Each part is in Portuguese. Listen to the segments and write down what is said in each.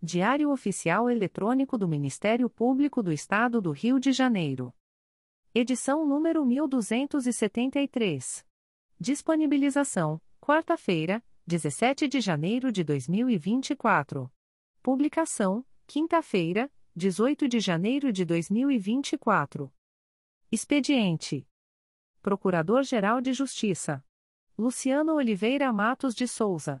Diário Oficial Eletrônico do Ministério Público do Estado do Rio de Janeiro. Edição número 1273. Disponibilização: quarta-feira, 17 de janeiro de 2024. Publicação: quinta-feira, 18 de janeiro de 2024. Expediente: Procurador-Geral de Justiça Luciano Oliveira Matos de Souza.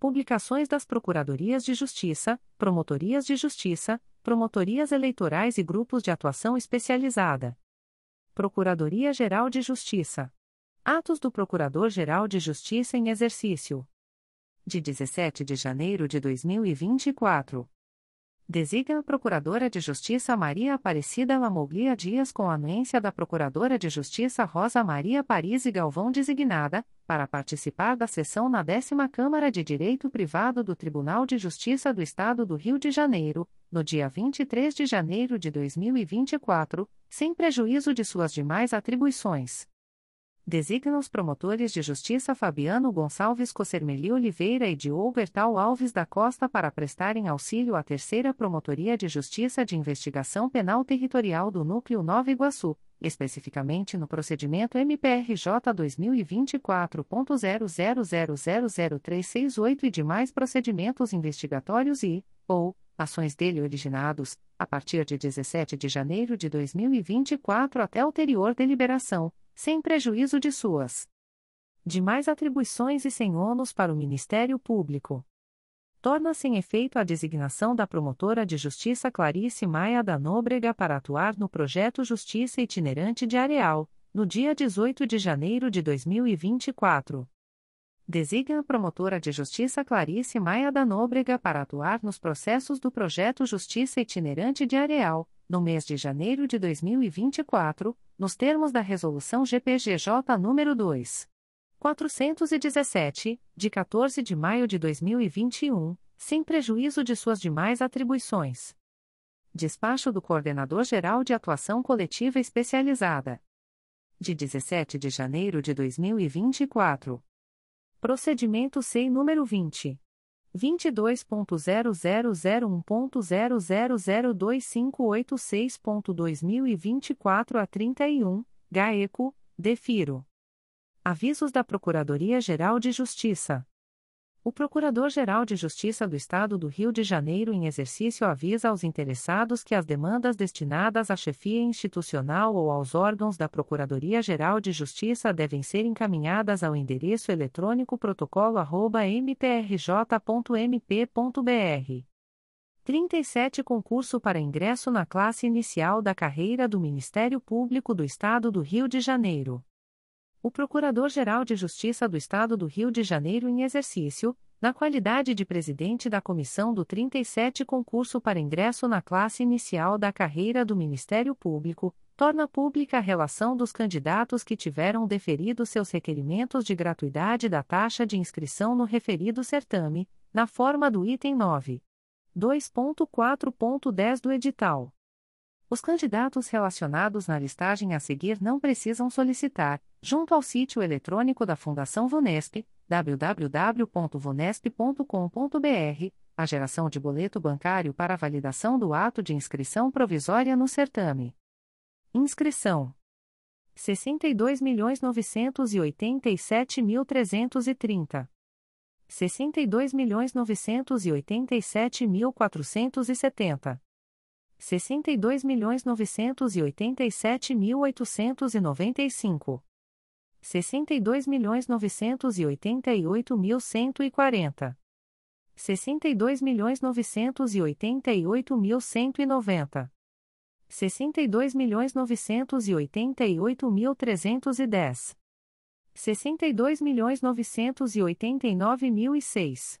Publicações das Procuradorias de Justiça, Promotorias de Justiça, Promotorias Eleitorais e Grupos de Atuação Especializada. Procuradoria-Geral de Justiça. Atos do Procurador-Geral de Justiça em Exercício. De 17 de janeiro de 2024. Designa a Procuradora de Justiça Maria Aparecida Lamoglia Dias com anuência da Procuradora de Justiça Rosa Maria Paris e Galvão designada, para participar da sessão na décima Câmara de Direito Privado do Tribunal de Justiça do Estado do Rio de Janeiro, no dia 23 de janeiro de 2024, sem prejuízo de suas demais atribuições. Designa os promotores de justiça Fabiano Gonçalves Cossermeli Oliveira e Diogo Bertal Alves da Costa para prestarem auxílio à Terceira Promotoria de Justiça de Investigação Penal Territorial do Núcleo Nova Iguaçu, especificamente no procedimento MPRJ 2024.00000368 e demais procedimentos investigatórios e, ou, ações dele originados, a partir de 17 de janeiro de 2024 até ulterior deliberação sem prejuízo de suas demais atribuições e sem ônus para o Ministério Público. Torna-se em efeito a designação da promotora de justiça Clarice Maia da Nóbrega para atuar no projeto Justiça Itinerante de Areal, no dia 18 de janeiro de 2024. Designa a promotora de justiça Clarice Maia da Nóbrega para atuar nos processos do projeto Justiça Itinerante de Areal, no mês de janeiro de 2024, nos termos da Resolução GPGJ nº 2. 417, de 14 de maio de 2021, sem prejuízo de suas demais atribuições. Despacho do Coordenador-Geral de Atuação Coletiva Especializada. De 17 de janeiro de 2024. Procedimento SEI número 20. 22.0001.0002586.2024 a 31, GAECO, DEFIRO. Avisos da Procuradoria-Geral de Justiça. O Procurador-Geral de Justiça do Estado do Rio de Janeiro, em exercício, avisa aos interessados que as demandas destinadas à chefia institucional ou aos órgãos da Procuradoria-Geral de Justiça devem ser encaminhadas ao endereço eletrônico protocolo@mprj.mp.br. 37 Concurso para ingresso na classe inicial da carreira do Ministério Público do Estado do Rio de Janeiro. O Procurador-Geral de Justiça do Estado do Rio de Janeiro em exercício, na qualidade de presidente da comissão do 37 concurso para ingresso na classe inicial da carreira do Ministério Público, torna pública a relação dos candidatos que tiveram deferido seus requerimentos de gratuidade da taxa de inscrição no referido certame, na forma do item 9. 2.4.10 do edital. Os candidatos relacionados na listagem a seguir não precisam solicitar, junto ao sítio eletrônico da Fundação Vunesp, www.vunesp.com.br, a geração de boleto bancário para validação do ato de inscrição provisória no certame. Inscrição: 62.987.330. 62.987.470 sessenta e dois milhões novecentos e oitenta e sete mil oitocentos e noventa e cinco. sessenta e dois milhões novecentos e oitenta e oito mil cento e quarenta. sessenta e dois milhões novecentos e oitenta e oito mil cento e noventa. sessenta e dois milhões novecentos e oitenta e oito mil trezentos e dez. sessenta e dois milhões novecentos e oitenta e nove mil e seis.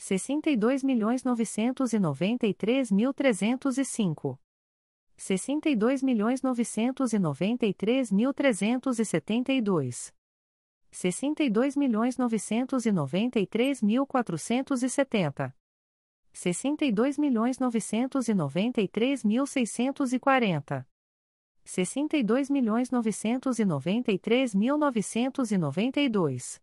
sessenta e dois milhões novecentos e noventa e três mil quatrocentos e setenta. sessenta e dois milhões novecentos e noventa e três mil seiscentos e quarenta. sessenta e dois milhões novecentos e noventa e três mil novecentos e noventa e dois.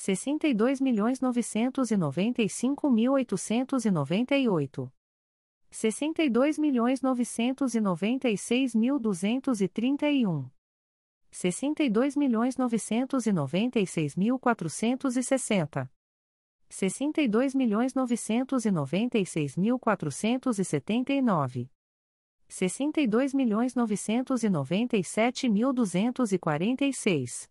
sessenta e dois milhões novecentos e noventa e seis mil quatrocentos e sessenta. sessenta e dois milhões novecentos e noventa e seis mil quatrocentos e setenta e nove. sessenta e dois milhões novecentos e noventa e sete mil duzentos e quarenta e seis.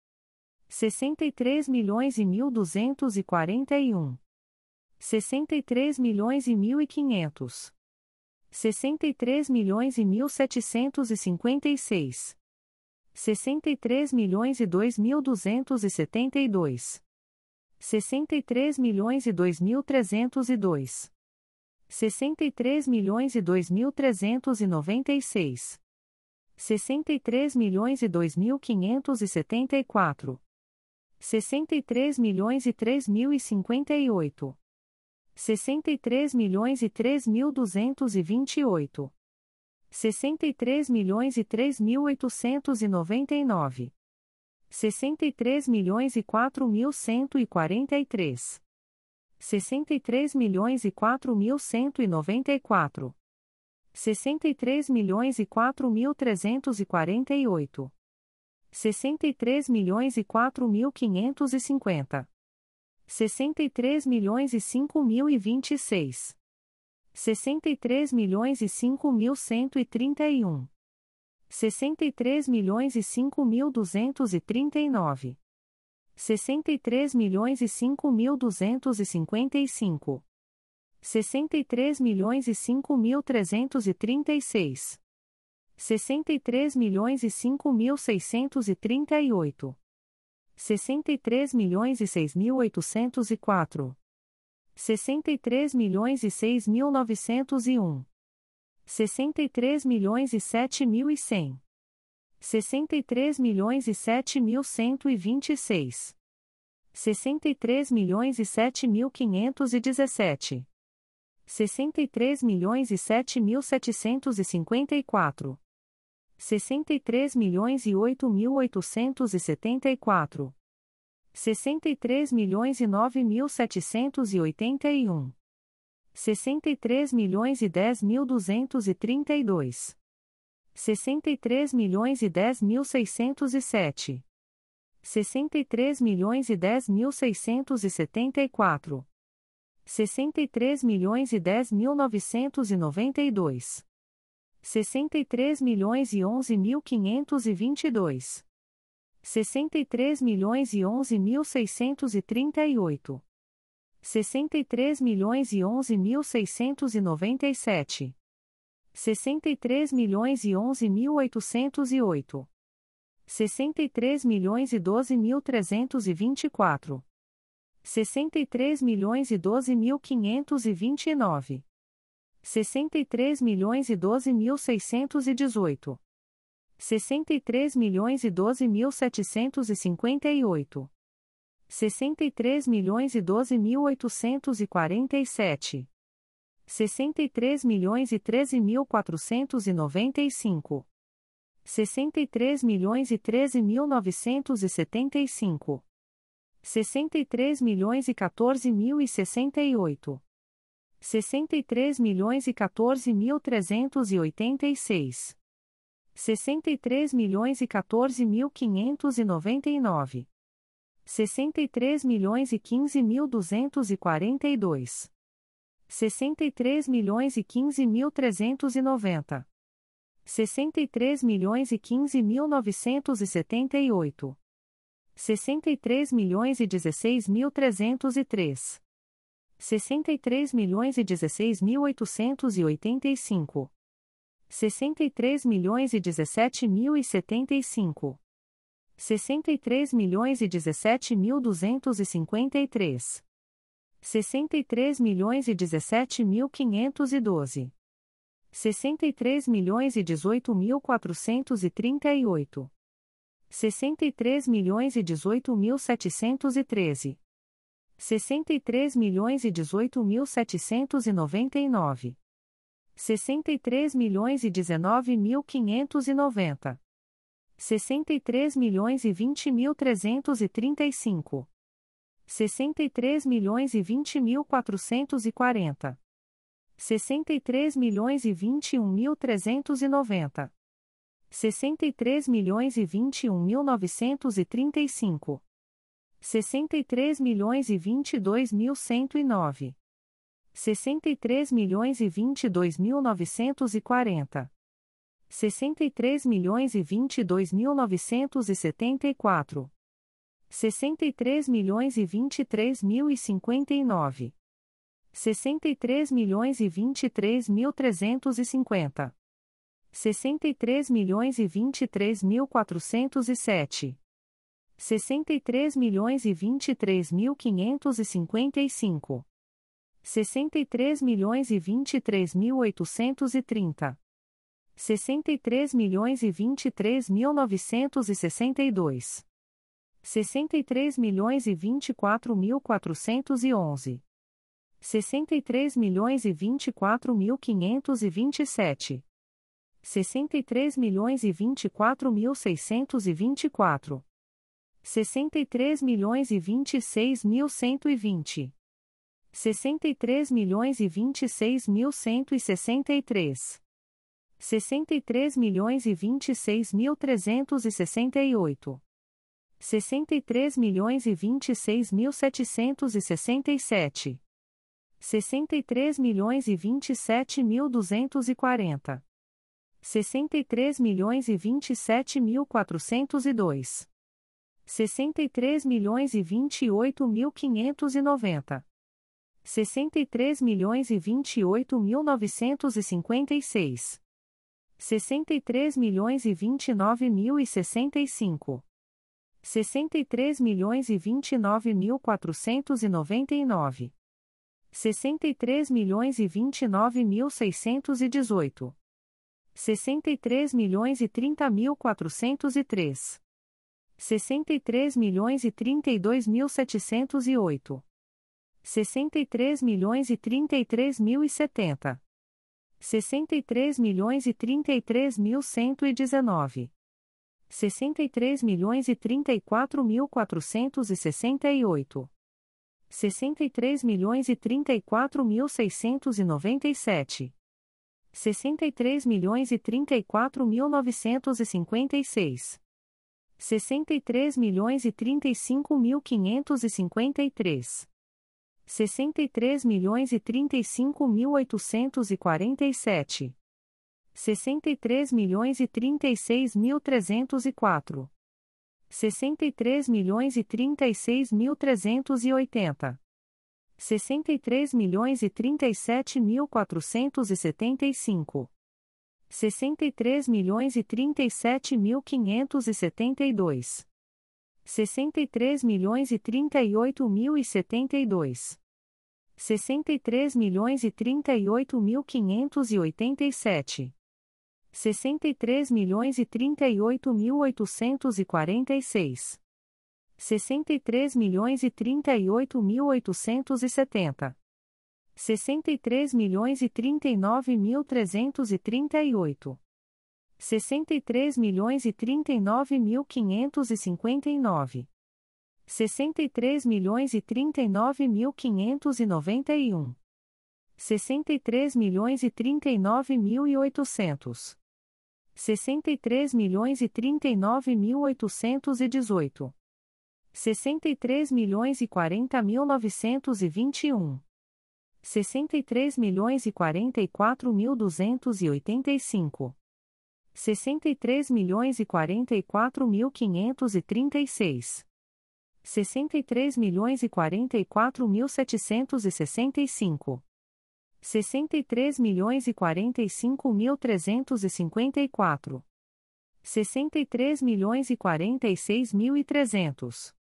63 milhões e 1.241. 63 milhões e 1.500. 63 milhões e 1.756. 63 milhões e 2.272. 63 milhões e 2.302. 63 milhões e 2.396. 63 milhões e 2.574. 63 milhões e 3.058. 63 milhões e 3.228. 63 milhões e 3.899. 63 milhões e 4.143. 63 milhões e 4.194. 63 milhões e 4.348. 63 milhões e 4.550. 63 milhões e 5.026. 63 milhões e 5.131. 63 milhões e 5.239. 63 milhões e 5.255. 63 milhões e 5.336. 63 milhões e 5.638. 63 milhões e 6.804. 63 milhões e 6.901. 63 milhões e 7.100. 63 milhões e 7.126. 63 milhões e 7.517. 63 milhões e 7.754. 63 milhões e 8.874. 63 milhões e 9.781. 63 milhões e 10.232. 63 milhões e 10.607. 63 milhões e 10.674. 63 milhões e 10.992. 63 milhões e 11.522. 63 milhões e 11.638. 63 milhões e 11.697. 63 milhões e 11.808. 63 milhões e 12.324. 63 milhões e 12.529. 63 milhões e 12.618. 63 milhões e 12.758. 63 milhões e 12.847. 63 milhões e 13.495. 63 milhões e 13.975. 63 milhões e 14.068. 63 milhões e 14.386. 63 milhões e 14.599. 63 milhões e 15.242. 63 milhões e 15.390. 63 milhões e 15.978. 63 milhões e 16.303. 63 milhões e 16.885. 63 milhões e 17.075. 63 milhões e 17.253. 63 milhões e 17.512. 63 milhões e 18.438. 63 milhões e 18.713. 63 milhões e 18.799. 63 milhões e 19.590. 63 milhões e 20.335. 63 milhões e 20.440. 63 milhões e 21.390. 63 milhões e 21.935. 63 milhões e 22.109. 63 milhões e 22 mil 940. 63 milhões e 22 mil 974. 63 milhões e 23 mil e 59. 63 milhões e 23 mil 350. 63 milhões e 23 mil 407. 63 milhões e 23 mil 555. 63 milhões e 23 mil 830. 63 milhões e 23 mil 962. 63 milhões e 24 mil 411. 63 milhões e 24 mil 527. 63 milhões e 24 mil 624. 63 milhões e 26 mil 120. 63 milhões e 26 mil 163. 63 milhões e 26 mil 368. 63 milhões e 26 mil 767. 63 milhões e 27 mil 240. 63 milhões e 27 mil 402. 63 milhões e 28 mil 590. 63 milhões e 28 mil 956. 63 milhões e 29 mil e 65. 63 milhões e 29 mil 499. 63 milhões e 29 mil 618. 63 milhões e 30 mil 403. 63 milhões e 32 mil 708. 63 milhões e 33 mil e 70. 63 milhões e 33 mil 119. 63 milhões e 34 mil 468. 63 milhões e 34 mil 697. 63 milhões e 34 mil 956. 63 milhões e 35 mil 553. 63 milhões e 35 mil 847. 63 milhões e 36 mil 304. 63 milhões e 36 mil 380. 63 milhões e 37 mil 475. 63 milhões e 37 mil 572. 63 milhões e 38 mil e 72. 63 milhões e 38 mil 587. 63 milhões e 38 mil 846. 63 milhões e 38 mil 870. 63 milhões e 39 mil 338. 63 milhões e 39 mil 559. 63 milhões e 39 mil 591. 63 milhões e 39 mil e 800. 63 milhões e 39 mil 818. 63 milhões e 40 mil 921. 63 milhões e 44 mil 285. 63 milhões e 44 mil 536. 63 milhões e 44 mil 765. 63 milhões e 45 mil 354. 63 milhões e 46 mil e 300.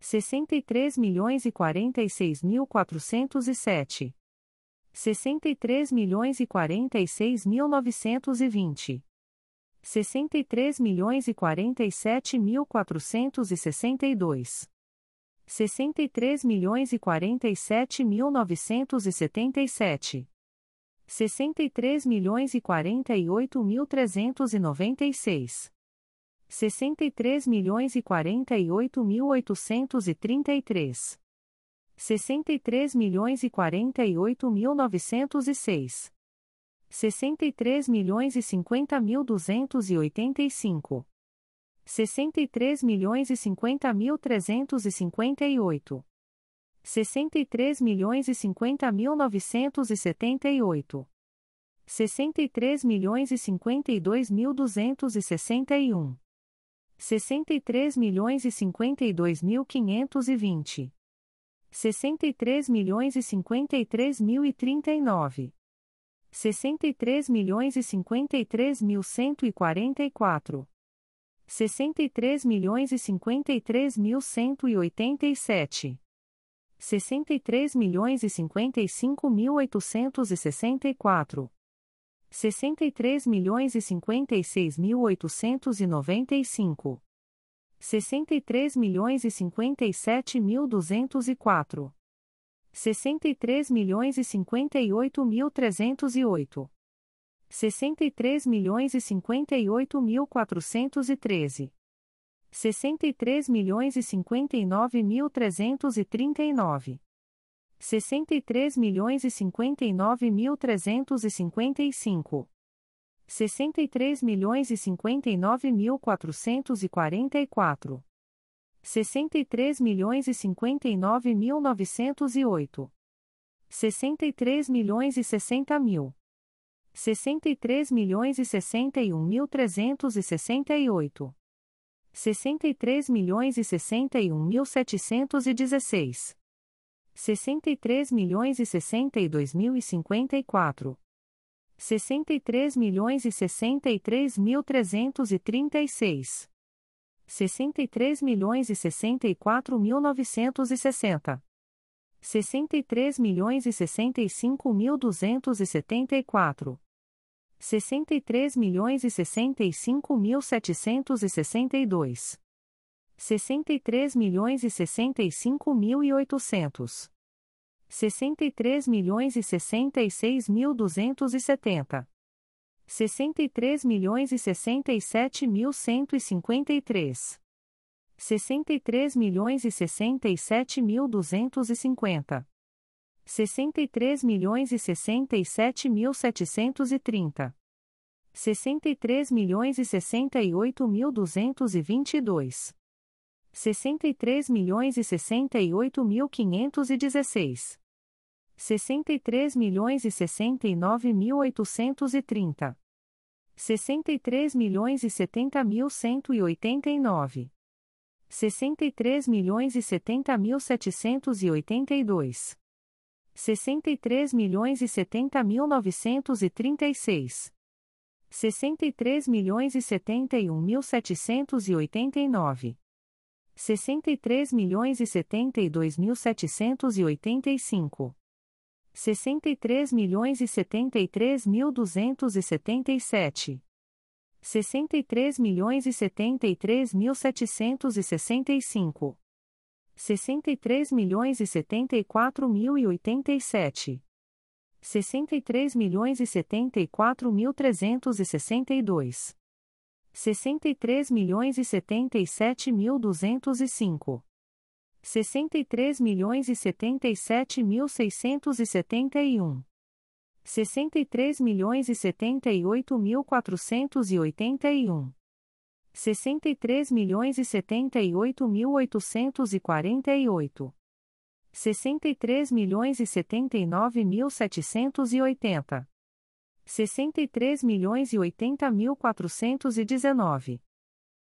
63 milhões e 46 mil 407. 63 milhões e 46 mil 920. 63 milhões e 47 mil 462. 63 milhões e 47 mil 977. 63 milhões e 48 mil 396. 63 milhões e 48 mil 833. 63 milhões e 48 mil 906. 63 milhões e 50 mil 285. 63 milhões e 50 mil 358. 63 milhões e 50 mil 978. 63 milhões e 52 mil 261. 63 milhões e 52 mil 520. 63 milhões e 53 mil e 39. 63 milhões e 53 mil 144. 63 milhões e 53 mil 187. 63 milhões e 55 mil 864. 63 milhões e 56 mil 895. 63 milhões e 57 mil 204. 63 milhões e 58 mil 308. 63 milhões e 58 mil 413. 63 milhões e 59 mil 339. 63 milhões e 59 mil 355. 63 milhões e 59 mil 444. 63 milhões e 59 mil 908. 63 milhões e 60 mil. 63 milhões e 61 mil 368. 63 milhões e 61 mil 716. 63 milhões e 62 mil e 54. 63 milhões e 63 mil 336. 63 milhões e 64 mil 960. 63 milhões e 65 mil 274. 63 milhões e 65 mil 762. 63 milhões e 65 mil e 800. 63 milhões e 66 mil 270. 63 milhões e 67 mil 153. 63 milhões e 67 mil 250. 63 milhões e 67 mil 730. 63 milhões e 68 mil 222. 63 milhões e 68 mil 516. 63 milhões e 69 mil 830. 63 milhões e 70 mil 189. 63 milhões e 70 mil 782. 63 milhões e 70 mil 936. 63 milhões e 71 mil 789. 63 milhões e 72 mil 785. 63 milhões e 73 mil 277. 63 milhões e 73 mil 765. 63 milhões e 74 mil e 87. 63 milhões e 74 mil 362. 63 milhões e 77 mil 205. 63 milhões e 77 mil 671. 63 milhões e 78 mil 481. 63 milhões e 78 mil 848. 63 milhões e 79 mil 780. 63 milhões e 80 mil 419.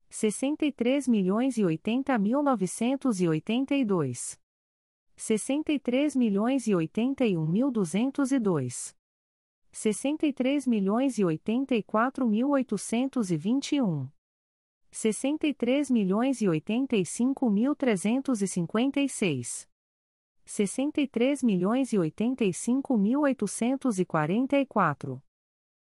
63 milhões e 80 mil 982. 63 milhões e 81 mil 202. 63 milhões e 84 mil 821. 63 milhões e 85 mil 356. 63 milhões e 85 mil 844.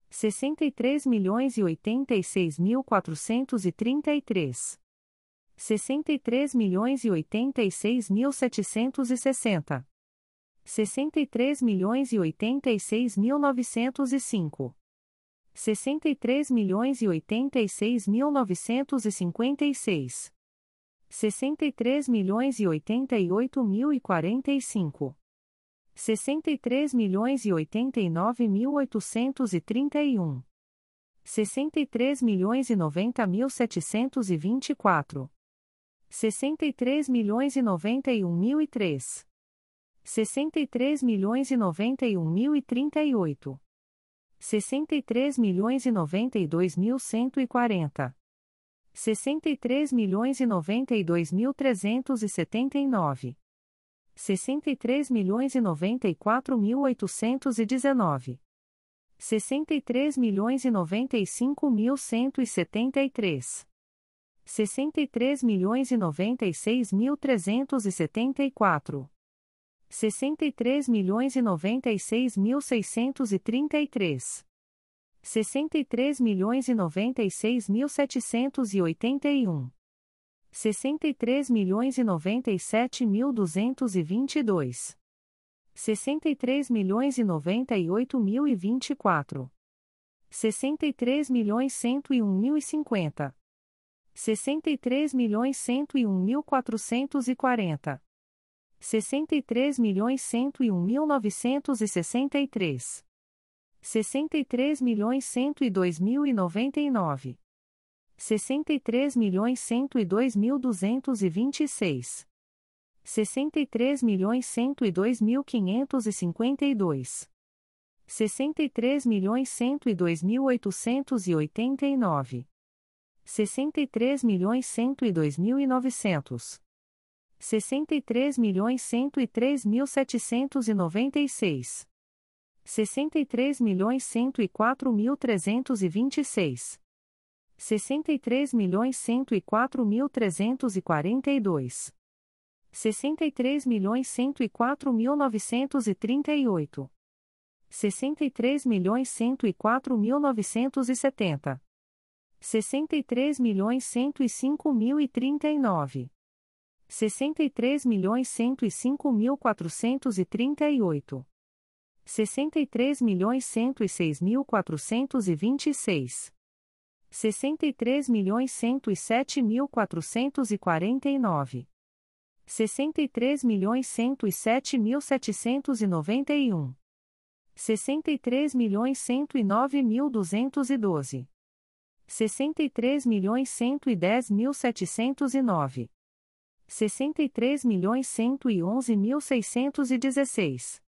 63 milhões e 86 mil 433. 63 milhões e 86 mil 760. 63 milhões e 86 mil 905. 63 milhões e 86 mil 956. 63 milhões e 88 mil e 45. 63 milhões e 89 mil 831. 63 milhões e 90 mil 724. 63 milhões e 91 mil e 3. 63 milhões e 91 mil e 38. 63 milhões e 92 mil 140. 63 milhões e 92 mil 379. 63 milhões e 94 mil 819. 63 milhões e 95 mil 173. 63 milhões e 96 mil 374. 63 milhões e 96 mil 633. 63 milhões e 96 mil 781. 63 milhões e 97 mil 222. 63 milhões e 98 mil e 24. 63 milhões 101 mil e 50. 63 milhões 101 mil 440. 63 milhões 101 mil 963. 63 milhões 102 mil e 99. 63 milhões 102 mil 226. 63 milhões 102 mil 552. 63 milhões 102 mil 889. 63 milhões 102 mil e 900. 63 milhões 103 mil 796 sessenta e três milhões cento e quatro mil novecentos e setenta sessenta e três milhões cento e cinco mil e trinta e nove sessenta e três milhões cento e cinco mil quatrocentos e trinta e oito sessenta e três milhões cento e cinco mil quatrocentos e trinta e oito sessenta e três milhões cento e nove mil duzentos e doze sessenta e três milhões cento e dez mil setecentos e nove sessenta e três milhões cento e onze mil seiscentos e dezesseis sessenta e três milhões cento e onze mil seiscentos e dezesseis.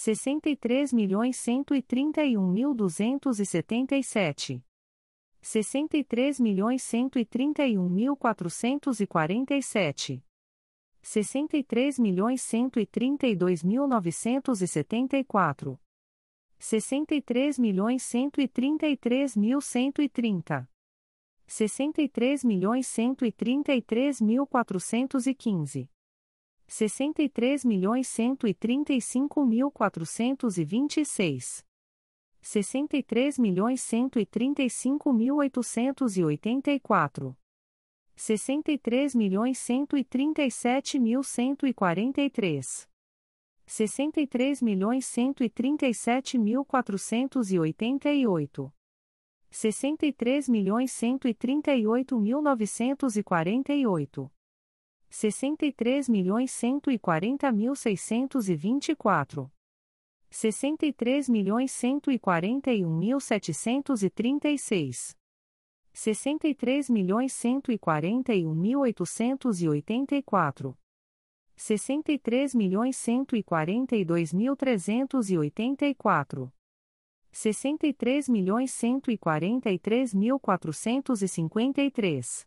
sessenta e três milhões cento e trinta e um mil duzentos e setenta e sete. sessenta e três milhões cento e trinta e um mil quatrocentos e quarenta e sete. sessenta e três milhões cento e trinta e dois mil novecentos e setenta e quatro. sessenta e três milhões cento e trinta e três mil cento e trinta. sessenta e três milhões cento e trinta e três mil quatrocentos e quinze sessenta e três milhões cento e trinta e cinco mil cento e quarenta e três sessenta e três milhões cento e trinta e sete mil quatrocentos e oitenta e oito sessenta e três milhões cento e trinta e sete mil quatrocentos e oitenta e oito. sessenta e três milhões cento e trinta e oito mil novecentos e quarenta e oito sessenta e três milhões cento e quarenta e dois mil trezentos e oitenta e quatro. sessenta e três milhões cento e quarenta e três mil quatrocentos e cinquenta e três sessenta e três milhões cento e quarenta e três mil quatrocentos e cinquenta e três.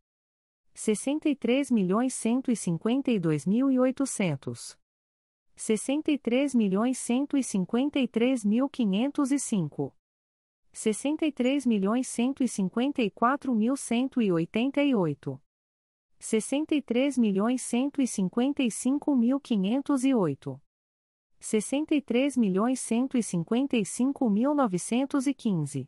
63.153.585 milhões cento e cinquenta e quatro mil cento e oitenta e oito. sessenta e três milhões cento e cinquenta e cinco mil quinhentos e oito. sessenta e três milhões cento e cinquenta e cinco mil novecentos e quinze.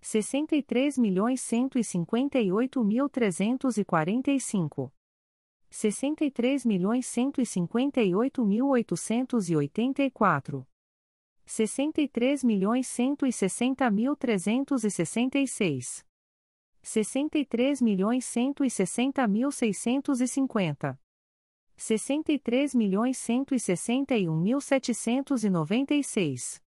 sessenta e três milhões cento e sessenta mil trezentos e sessenta e seis. sessenta e três milhões cento e sessenta mil seiscentos e cinquenta. sessenta e três milhões cento e sessenta e um mil setecentos e noventa e seis. 63.160.656 63.161.796.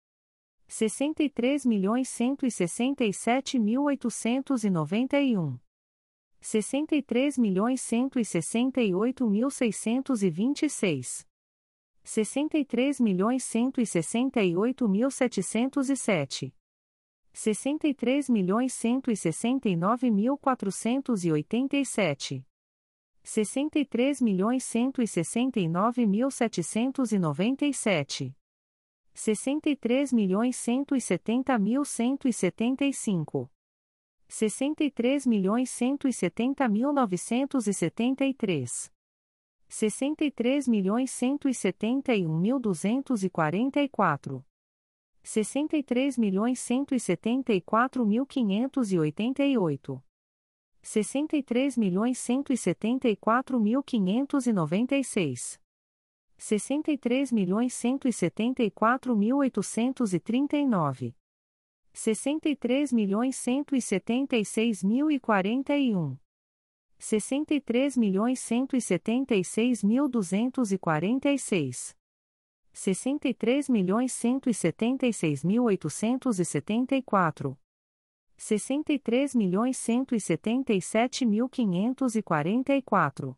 sessenta e três milhões cento e sessenta e sete mil oitocentos e noventa e um sessenta e três milhões cento e sessenta e oito mil seiscentos e vinte e seis sessenta e três milhões cento e sessenta e oito mil setecentos e sete sessenta e três milhões cento e sessenta e nove mil quatrocentos e oitenta e sete sessenta e três milhões cento e sessenta e nove mil setecentos e noventa e sete sessenta e três milhões cento e setenta e um mil duzentos e quarenta e quatro. sessenta e três milhões cento e setenta e quatro mil quinhentos e oitenta e oito. sessenta e três milhões cento e setenta e quatro mil quinhentos e noventa e seis sessenta e três milhões cento e setenta e seis mil duzentos e quarenta e seis. sessenta e três milhões cento e setenta e seis mil oitocentos e setenta e quatro. sessenta e três milhões cento e setenta e sete mil quinhentos e quarenta e quatro.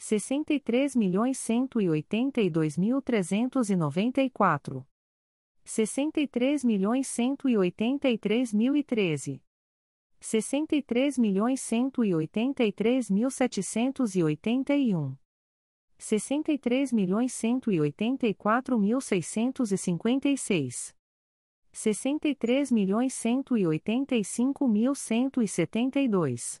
63.182.394. 63.183.013. 63.183.781. 63.184.656. 63.185.172.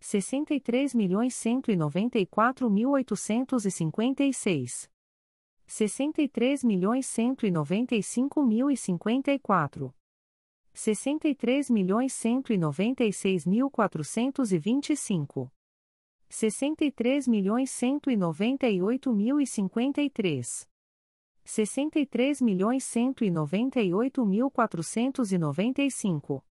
63.194.856. 63.195.054. 63.196.425. 63.198.053. 63.198.495.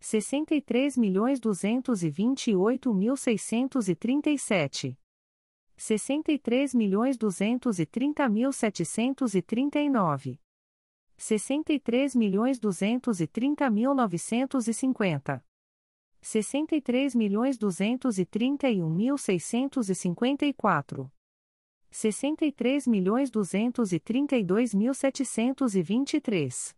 sessenta e três milhões duzentos e trinta mil novecentos e cinquenta. sessenta e três milhões duzentos e trinta e um mil seiscentos e cinquenta e quatro. sessenta e três milhões duzentos e trinta e dois mil setecentos e vinte e três.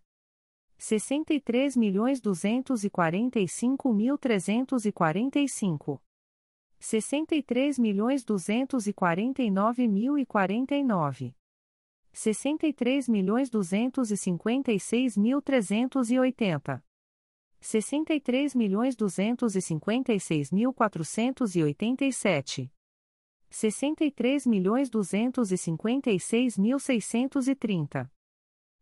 sessenta e três milhões duzentos e cinquenta e seis mil trezentos e oitenta. sessenta e três milhões duzentos e cinquenta e seis mil quatrocentos e oitenta e sete. sessenta e três milhões duzentos e cinquenta e seis mil seiscentos e trinta.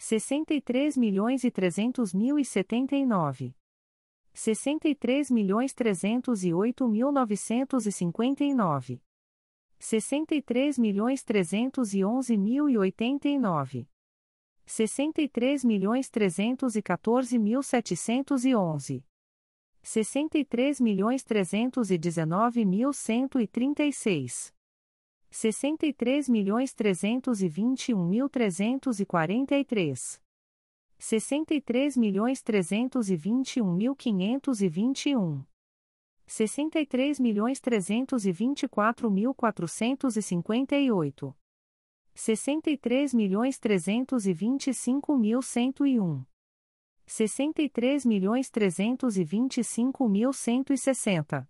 63 milhões e 300 mil e 79. 63 milhões 308 mil 959. 63 milhões 311 mil e 89. 63 milhões 314 mil 711. 63 milhões 319 mil 136 sessenta e três milhões trezentos e vinte e quatro mil quatrocentos e cinquenta e oito. sessenta e três milhões trezentos e vinte e cinco mil cento e um. sessenta e três milhões trezentos e vinte e cinco mil cento e sessenta.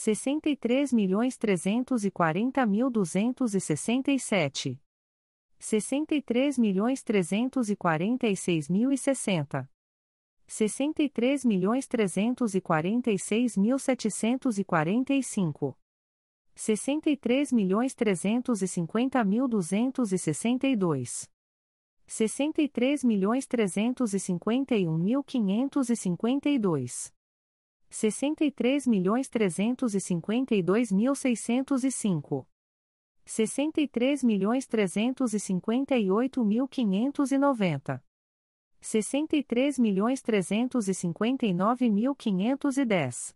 sessenta e três milhões trezentos e quarenta e seis mil setecentos e quarenta e cinco. sessenta e três milhões trezentos e cinquenta mil duzentos e sessenta e dois. sessenta e três milhões trezentos e cinquenta e um mil quinhentos e cinquenta e dois. 63.352.605. 63.358.590. 63.359.510.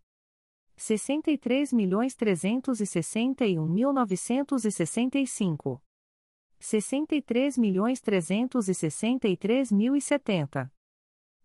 63.361.965. 63.363.070.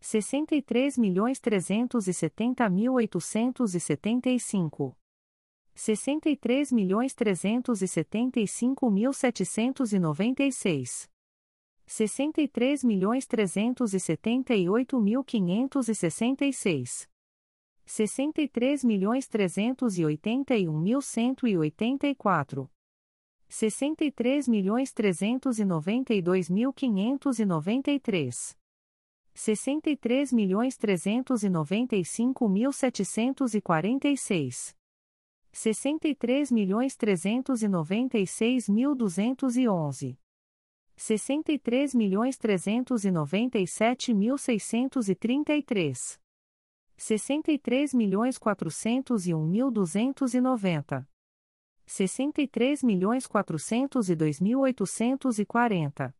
sessenta e três milhões trezentos e setenta e oito mil quinhentos e sessenta e seis. sessenta e três milhões trezentos e oitenta e um mil cento e oitenta e quatro. sessenta e três milhões trezentos e noventa e dois mil quinhentos e noventa e três. 63.396.246 milhões trezentos e noventa e sete mil seiscentos e trinta e três. sessenta e três milhões quatrocentos e um mil duzentos e noventa. sessenta e três milhões quatrocentos e dois mil oitocentos e quarenta. 63.392.840 63.492.840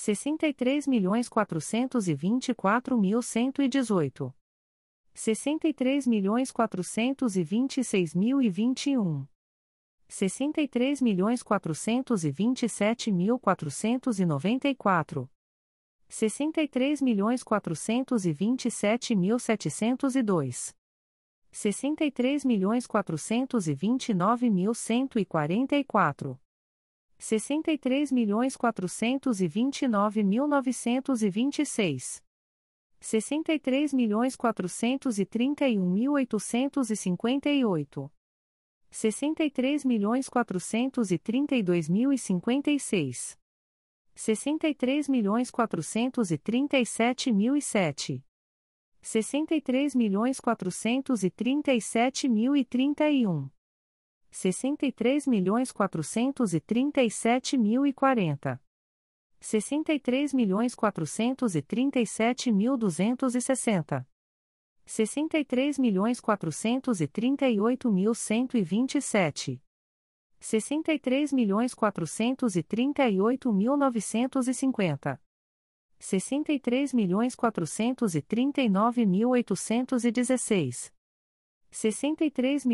sessenta e três milhões quatrocentos e vinte e sete mil quatrocentos e noventa e quatro. sessenta e três milhões quatrocentos e vinte e sete mil setecentos e dois. sessenta e três milhões quatrocentos e vinte e nove mil cento e quarenta e quatro. 63.429.144 sessenta e três milhões quatrocentos e vinte e nove mil novecentos e vinte e seis. sessenta e três milhões quatrocentos e trinta e um mil oitocentos e cinquenta e oito. sessenta e três milhões quatrocentos e trinta e dois mil e seis. sessenta e três milhões quatrocentos e trinta e sete mil sete. sessenta e três milhões quatrocentos e trinta e sete mil e trinta e um sessenta e três milhões quatrocentos e trinta e oito mil cento e vinte e sete. sessenta e três milhões quatrocentos e trinta e oito mil novecentos e cinquenta. sessenta e três milhões quatrocentos e trinta e nove mil oitocentos e dezesseis. 63.439.816 sessenta e três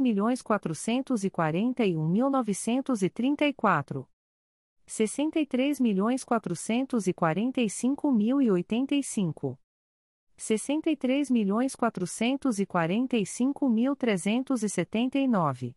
milhões quatrocentos e quarenta e um mil novecentos e trinta e quatro. sessenta e três milhões quatrocentos e quarenta e cinco mil e oitenta e cinco. sessenta e três milhões quatrocentos e quarenta e cinco mil trezentos e setenta e nove.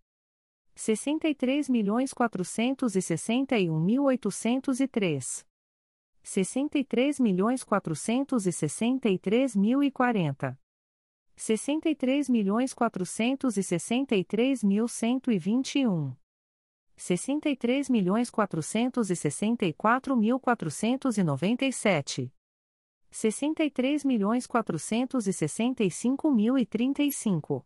sessenta e três milhões quatrocentos e sessenta e três mil cento e vinte e um sessenta e três milhões quatrocentos e sessenta e quatro mil quatrocentos e noventa e sete sessenta e três milhões quatrocentos e sessenta e cinco mil e trinta e cinco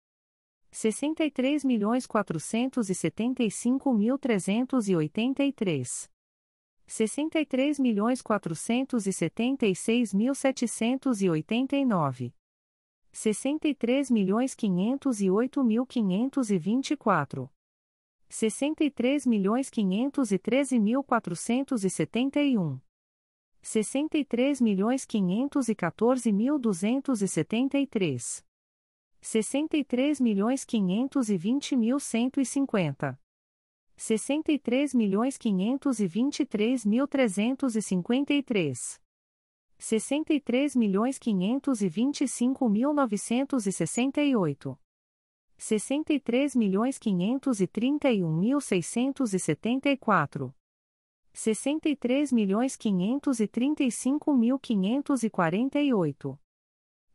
sessenta e três milhões quatrocentos e setenta e cinco mil trezentos e oitenta e três. sessenta e três milhões quatrocentos e setenta e seis mil setecentos e oitenta e nove. sessenta e três milhões quinhentos e oito mil quinhentos e vinte e quatro. sessenta e três milhões quinhentos e treze mil quatrocentos e setenta e um. sessenta e três milhões quinhentos e quatorze mil duzentos e setenta e três. 63 milhões 110 mil 709. 63 milhões 111 mil 616. 63 milhões 112 mil 671. 63 milhões 113 mil 260. 63 milhões 114 mil 160.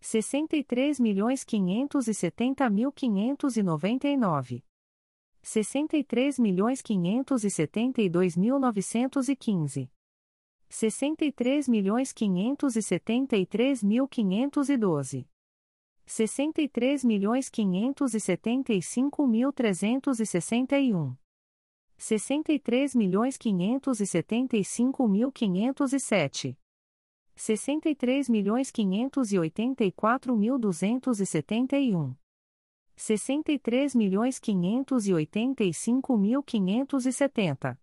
63 milhões 116 mil 243. 63 milhões 118 mil 653. 63 milhões 119 mil e 21. 63 milhões 119 mil 862. 63 milhões 123 mil 185. 63 milhões 124 mil 629. 63 milhões 124 mil 980.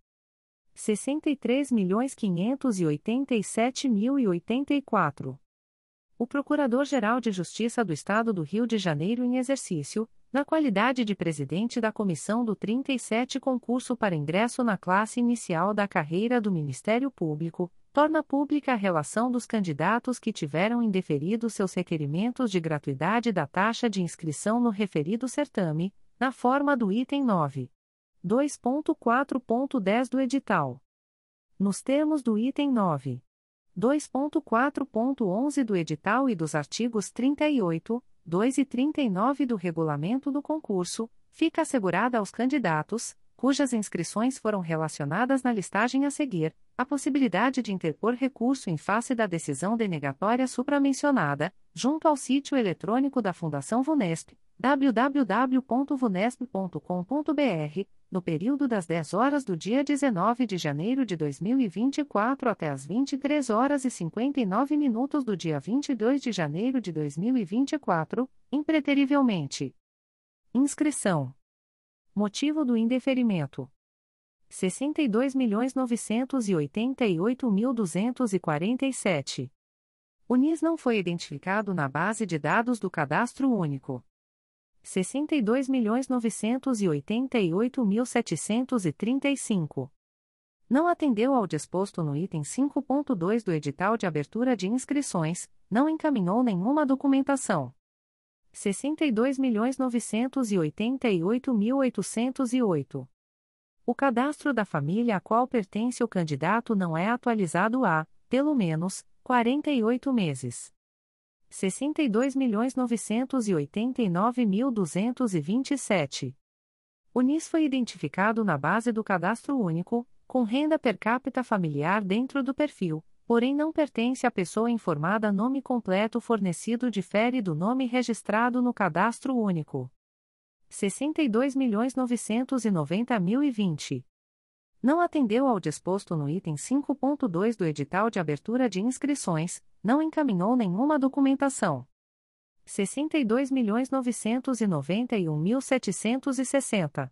63 milhões 125 mil 544. 63 milhões 125 mil 820. 63 milhões 126 mil 508. 63 milhões 126 mil 940. 63 milhões 127 mil 415. 63 milhões 129 mil 590. 63 milhões 129 mil 876. 63 milhões 130 mil 688. 63 milhões 130 mil e 700. 63 milhões 131 mil 153. 63 milhões 131 mil 277. 63 milhões 131 mil 447. 63 milhões 132 mil 974. 63 milhões 133 mil 130. 63 milhões 133 mil 415. 63 milhões 135 mil 426. 63 milhões 135 mil 884. 63.476.789. 63.508.524. 63.513.471. 63.514.273. 63.520.150. 63.523.353. 63.525.968. 63.531.674. 63.535.548. 63.541.653. 63.547.040. 63.552.353. 63.553.708. 63.569.132. 63.570.599. 63.572.915. 63.573.512. 63.575.361. 63.575.507. 63.584.271. 63.585.570. 63.587.084. O Procurador-Geral de Justiça do Estado do Rio de Janeiro em exercício, na qualidade de presidente da comissão do 37 concurso para ingresso na classe inicial da carreira do Ministério Público, torna pública a relação dos candidatos que tiveram indeferido seus requerimentos de gratuidade da taxa de inscrição no referido certame, na forma do item 9. 2.4.10 do edital. Nos termos do item 9. 2.4.11 do edital e dos artigos 38, 2 e 39 do regulamento do concurso, fica assegurada aos candidatos, cujas inscrições foram relacionadas na listagem a seguir, a possibilidade de interpor recurso em face da decisão denegatória supramencionada, junto ao sítio eletrônico da Fundação Vunesp, www.vunesp.com.br, no período das 10 horas do dia 19 de janeiro de 2024 até as 23 horas e 59 minutos do dia 22 de janeiro de 2024, impreterivelmente. Inscrição: Motivo do indeferimento: 62.988.247. O NIS não foi identificado na base de dados do Cadastro Único. 62.988.735. Não atendeu ao disposto no item 5.2 do edital de abertura de inscrições, não encaminhou nenhuma documentação. 62.988.808. O cadastro da família a qual pertence o candidato não é atualizado há, pelo menos, 48 meses. 62.989.227. O NIS foi identificado na base do Cadastro Único, com renda per capita familiar dentro do perfil, porém não pertence à pessoa informada nome completo fornecido difere do nome registrado no Cadastro Único. 62.990.020. Não atendeu ao disposto no item 5.2 do edital de abertura de inscrições, não encaminhou nenhuma documentação. 62.991.760.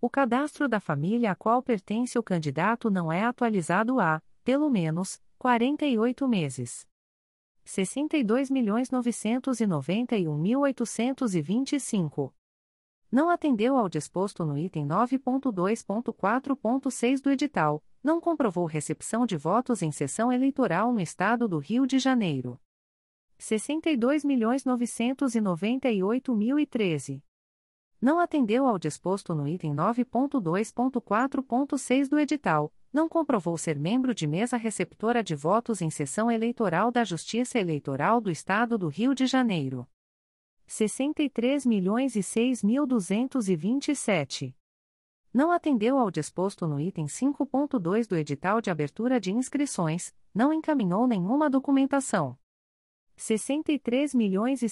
O cadastro da família a qual pertence o candidato não é atualizado há, pelo menos, 48 meses. 62.991.825. Não atendeu ao disposto no item 9.2.4.6 do edital, não comprovou recepção de votos em sessão eleitoral no Estado do Rio de Janeiro. 62.998.013. Não atendeu ao disposto no item 9.2.4.6 do edital, não comprovou ser membro de mesa receptora de votos em sessão eleitoral da Justiça Eleitoral do Estado do Rio de Janeiro. 63 milhões e Não atendeu ao disposto no item 5.2 do edital de abertura de inscrições, não encaminhou nenhuma documentação. 63 milhões e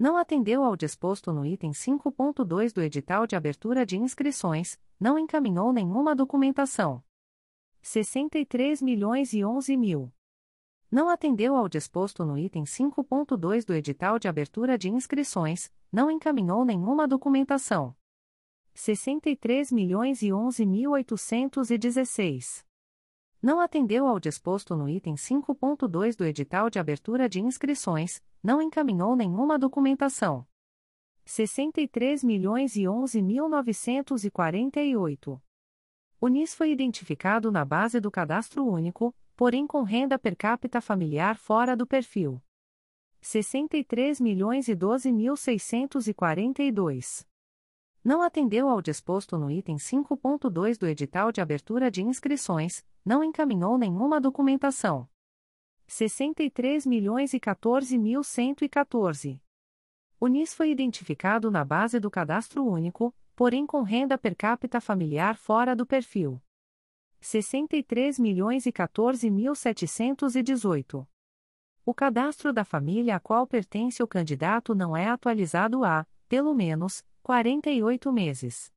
não atendeu ao disposto no item 5.2 do edital de abertura de inscrições, não encaminhou nenhuma documentação. 63 milhões e 11 mil. Não atendeu ao disposto no item 5.2 do edital de abertura de inscrições, não encaminhou nenhuma documentação. 63 milhões e 11 mil 816. Não atendeu ao disposto no item 5.2 do edital de abertura de inscrições, não encaminhou nenhuma documentação. 63 milhões 11 mil 948. O NIS foi identificado na base do cadastro único, porém com renda per capita familiar fora do perfil. 63 milhões e 12 mil 642. Não atendeu ao disposto no item 5.2 do edital de abertura de inscrições, não encaminhou nenhuma documentação. 63 milhões e 14 mil 114. O NIS foi identificado na base do cadastro único, porém com renda per capita familiar fora do perfil. 63 milhões e 14 mil 718. O cadastro da família a qual pertence o candidato não é atualizado há, pelo menos, 48 meses.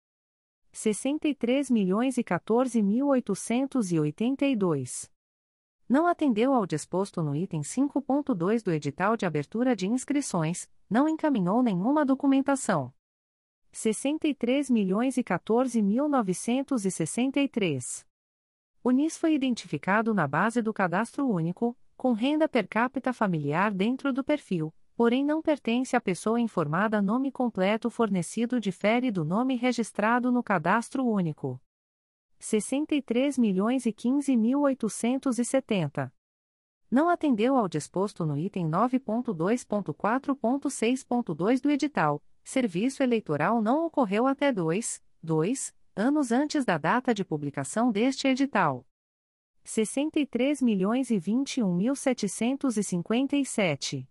63 milhões e 14 mil 882 não atendeu ao disposto no item 5.2 do edital de abertura de inscrições, não encaminhou nenhuma documentação. 63 milhões e 14 mil 963. O NIS foi identificado na base do cadastro único, com renda per capita familiar dentro do perfil, porém não pertence à pessoa informada nome completo fornecido difere do nome registrado no cadastro único. 63 milhões e 15 mil 870. Não atendeu ao disposto no item 9.2.4.6.2 do edital, serviço eleitoral não ocorreu até 2, 2 anos antes da data de publicação deste edital. 63 milhões e 21 mil 757.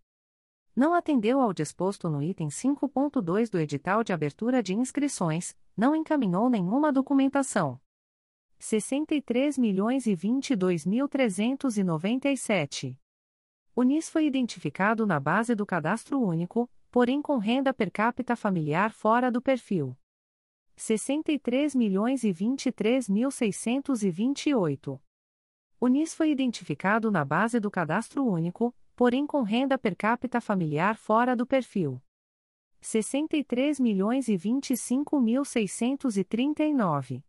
Não atendeu ao disposto no item 5.2 do edital de abertura de inscrições, não encaminhou nenhuma documentação 63 milhões e 22 mil 397. O NIS foi identificado na base do cadastro único, porém com renda per capita familiar fora do perfil. 63 milhões e 23 mil 628. O NIS foi identificado na base do cadastro único, porém com renda per capita familiar fora do perfil. 63 milhões e 25 mil 639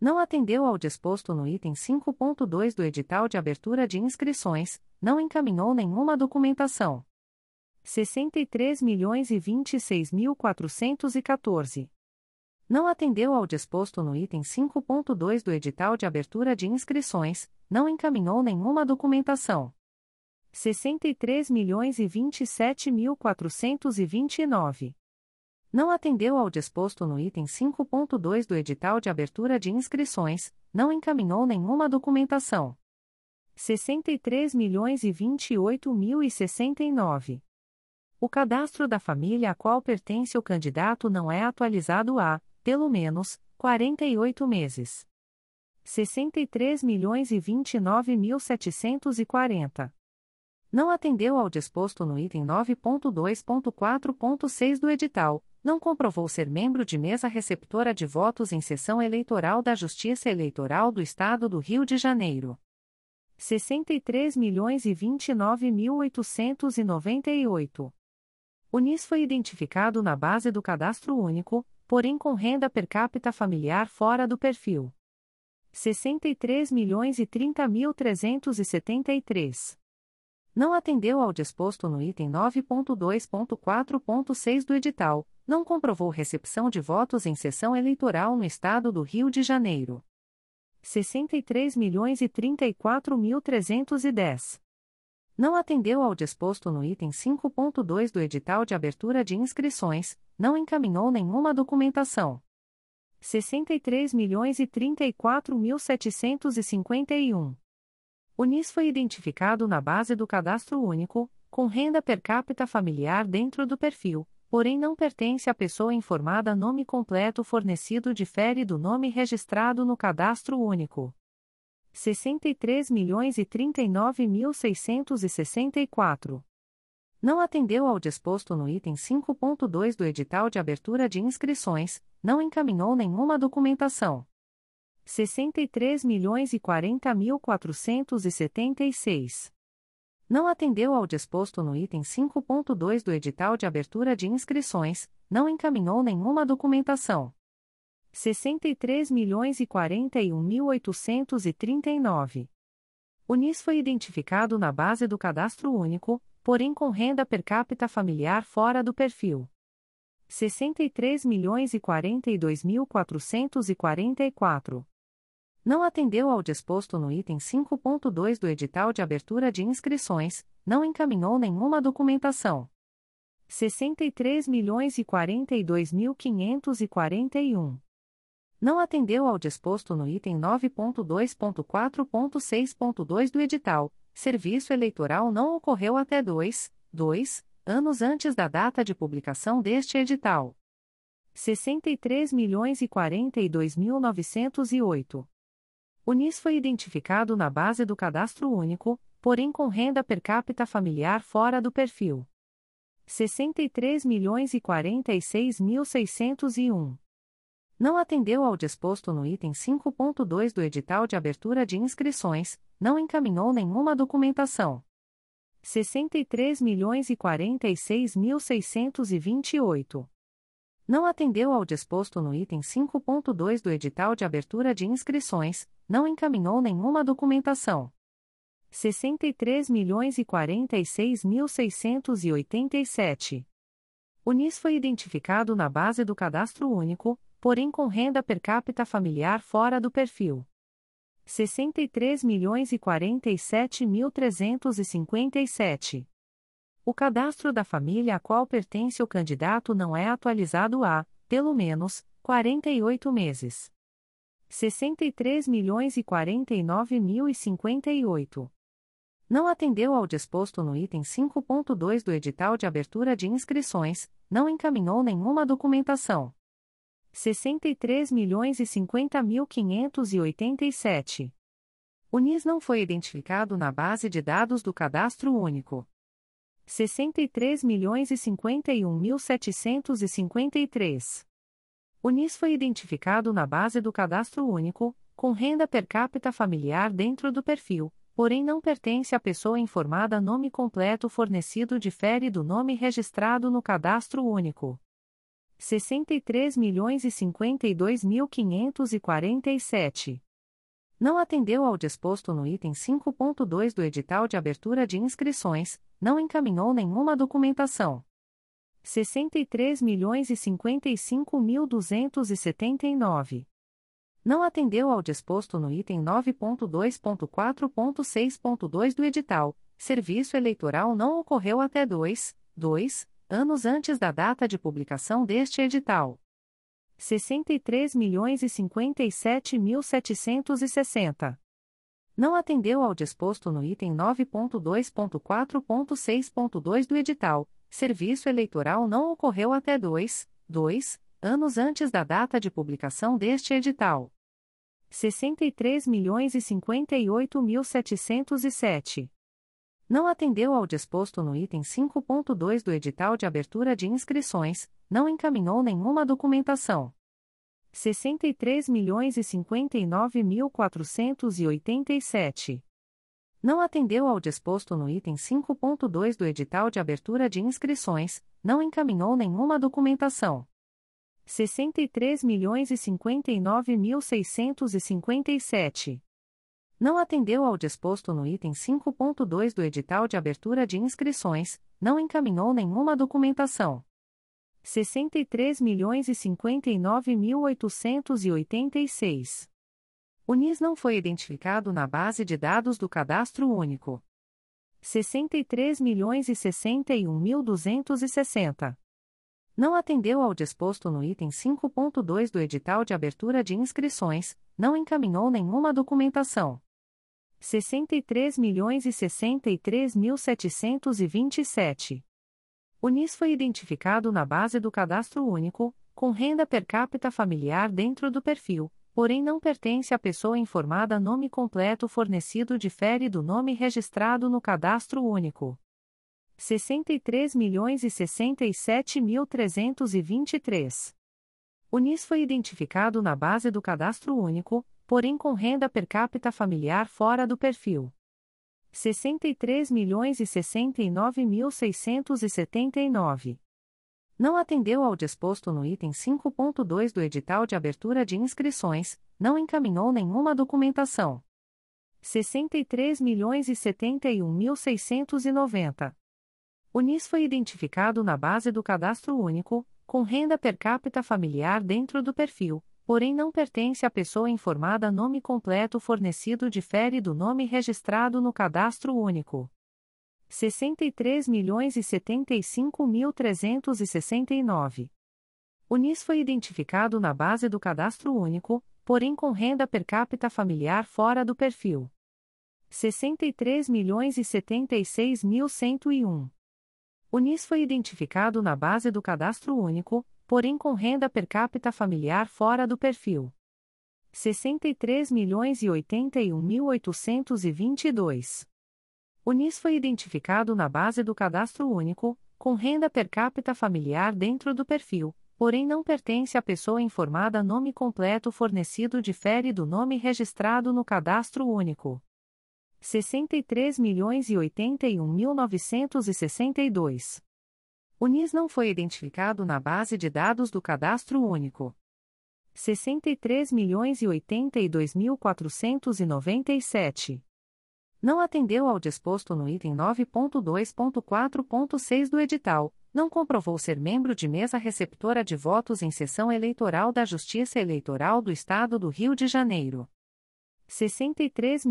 não atendeu ao disposto no item 5.2 do edital de abertura de inscrições, não encaminhou nenhuma documentação. 63 milhões e 26 mil 414. Não atendeu ao disposto no item 5.2 do edital de abertura de inscrições, não encaminhou nenhuma documentação. 63 milhões e 27 mil 429 não atendeu ao disposto no item 5.2 do edital de abertura de inscrições, não encaminhou nenhuma documentação. 63 milhões e 28 mil e 69. O cadastro da família a qual pertence o candidato não é atualizado há, pelo menos, 48 meses. 63 milhões e 29 mil 740. Não atendeu ao disposto no item 9.2.4.6 do edital, não comprovou ser membro de mesa receptora de votos em sessão eleitoral da Justiça Eleitoral do Estado do Rio de Janeiro. 63 milhões e 29 mil 898. O NIS foi identificado na base do cadastro único, porém com renda per capita familiar fora do perfil. 63 milhões e 30 mil 373 não atendeu ao disposto no item 9.2.4.6 do edital, não comprovou recepção de votos em sessão eleitoral no Estado do Rio de Janeiro. 63 milhões e 34 mil 310. Não atendeu ao disposto no item 5.2 do edital de abertura de inscrições, não encaminhou nenhuma documentação. 63 milhões e 34 mil 751. O NIS foi identificado na base do Cadastro Único, com renda per capita familiar dentro do perfil, porém não pertence à pessoa informada nome completo fornecido difere do nome registrado no Cadastro Único. 63 milhões e 39 mil 664. Não atendeu ao disposto no item 5.2 do edital de abertura de inscrições, não encaminhou nenhuma documentação. 63 milhões e 40 mil 476. Não atendeu ao disposto no item 5.2 do edital de abertura de inscrições, não encaminhou nenhuma documentação. 63 milhões e 41 mil 839. O NIS foi identificado na base do cadastro único, porém com renda per capita familiar fora do perfil. 63 milhões e 42 mil 444. Não atendeu ao disposto no item 5.2 do edital de abertura de inscrições, não encaminhou nenhuma documentação. 63 milhões e 42 mil 541. Não atendeu ao disposto no item 9.2.4.6.2 do edital, serviço eleitoral não ocorreu até 2, 2 anos antes da data de publicação deste edital. 63 milhões e 42 mil 908. O NIS foi identificado na base do cadastro único, porém com renda per capita familiar fora do perfil. 63 milhões e 46 mil 601 não atendeu ao disposto no item 5.2 do edital de abertura de inscrições, não encaminhou nenhuma documentação. 63 milhões e 46 mil 628. Não atendeu ao disposto no item 5.2 do edital de abertura de inscrições, não encaminhou nenhuma documentação. 63 milhões e 46 mil 687. O NIS foi identificado na base do cadastro único, porém com renda per capita familiar fora do perfil. 63 milhões e 47 mil 357. O cadastro da família a qual pertence o candidato não é atualizado há, pelo menos, 48 meses. 63 milhões e 49 mil e 58. Não atendeu ao disposto no item 5.2 do edital de abertura de inscrições, não encaminhou nenhuma documentação 63 milhões e 50 mil 587. O NIS não foi identificado na base de dados do Cadastro Único. 63 milhões e 51 mil 753. O NIS foi identificado na base do Cadastro Único, com renda per capita familiar dentro do perfil, porém não pertence à pessoa informada nome completo fornecido difere do nome registrado no Cadastro Único. 63 milhões e 52 mil 547. Não atendeu ao disposto no item 5.2 do edital de abertura de inscrições, não encaminhou nenhuma documentação. 63 milhões e 55 mil 279. Não atendeu ao disposto no item 9.2.4.6.2 do edital, serviço eleitoral não ocorreu até 2, 2 anos antes da data de publicação deste edital. 63 milhões e 57 mil 760. Não atendeu ao disposto no item 9.2.4.6.2 do edital, serviço eleitoral não ocorreu até 2, 2 anos antes da data de publicação deste edital. 63 milhões e 58 mil 707 não atendeu ao disposto no item 5.2 do edital de abertura de inscrições, não encaminhou nenhuma documentação. 63 milhões e 59 mil 487. Não atendeu ao disposto no item 5.2 do edital de abertura de inscrições, não encaminhou nenhuma documentação. 63 milhões e 59 mil 657 não atendeu ao disposto no item 5.2 do edital de abertura de inscrições, não encaminhou nenhuma documentação. 63 milhões e 59 mil 886. O NIS não foi identificado na base de dados do Cadastro Único. 63 milhões e 61 mil 260. Não atendeu ao disposto no item 5.2 do edital de abertura de inscrições, não encaminhou nenhuma documentação. 63 milhões e 63 mil 727. O NIS foi identificado na base do cadastro único, com renda per capita familiar dentro do perfil, porém não pertence à pessoa informada nome completo fornecido difere do nome registrado no cadastro único. 63 milhões e 67 mil 323. O NIS foi identificado na base do cadastro único, porém com renda per capita familiar fora do perfil. 63 milhões e 69 mil 679. Não atendeu ao disposto no item 5.2 do edital de abertura de inscrições, não encaminhou nenhuma documentação. 63 milhões e 71 mil 690. O NIS foi identificado na base do cadastro único, com renda per capita familiar dentro do perfil, porém não pertence à pessoa informada nome completo fornecido difere do nome registrado no cadastro único. 63 milhões e 75 mil 369. O NIS foi identificado na base do cadastro único, porém com renda per capita familiar fora do perfil. 63 milhões e 76 mil 101. O NIS foi identificado na base do cadastro único, porém com renda per capita familiar fora do perfil. 63 milhões e 81 mil 822. O NIS foi identificado na base do cadastro único, com renda per capita familiar dentro do perfil, porém não pertence à pessoa informada nome completo fornecido difere do nome registrado no cadastro único. 63 milhões e 81 mil 962. O NIS não foi identificado na base de dados do Cadastro Único. 63 milhões e 82 mil 497. Não atendeu ao disposto no item 9.2.4.6 do edital, não comprovou ser membro de mesa receptora de votos em sessão eleitoral da Justiça Eleitoral do Estado do Rio de Janeiro 63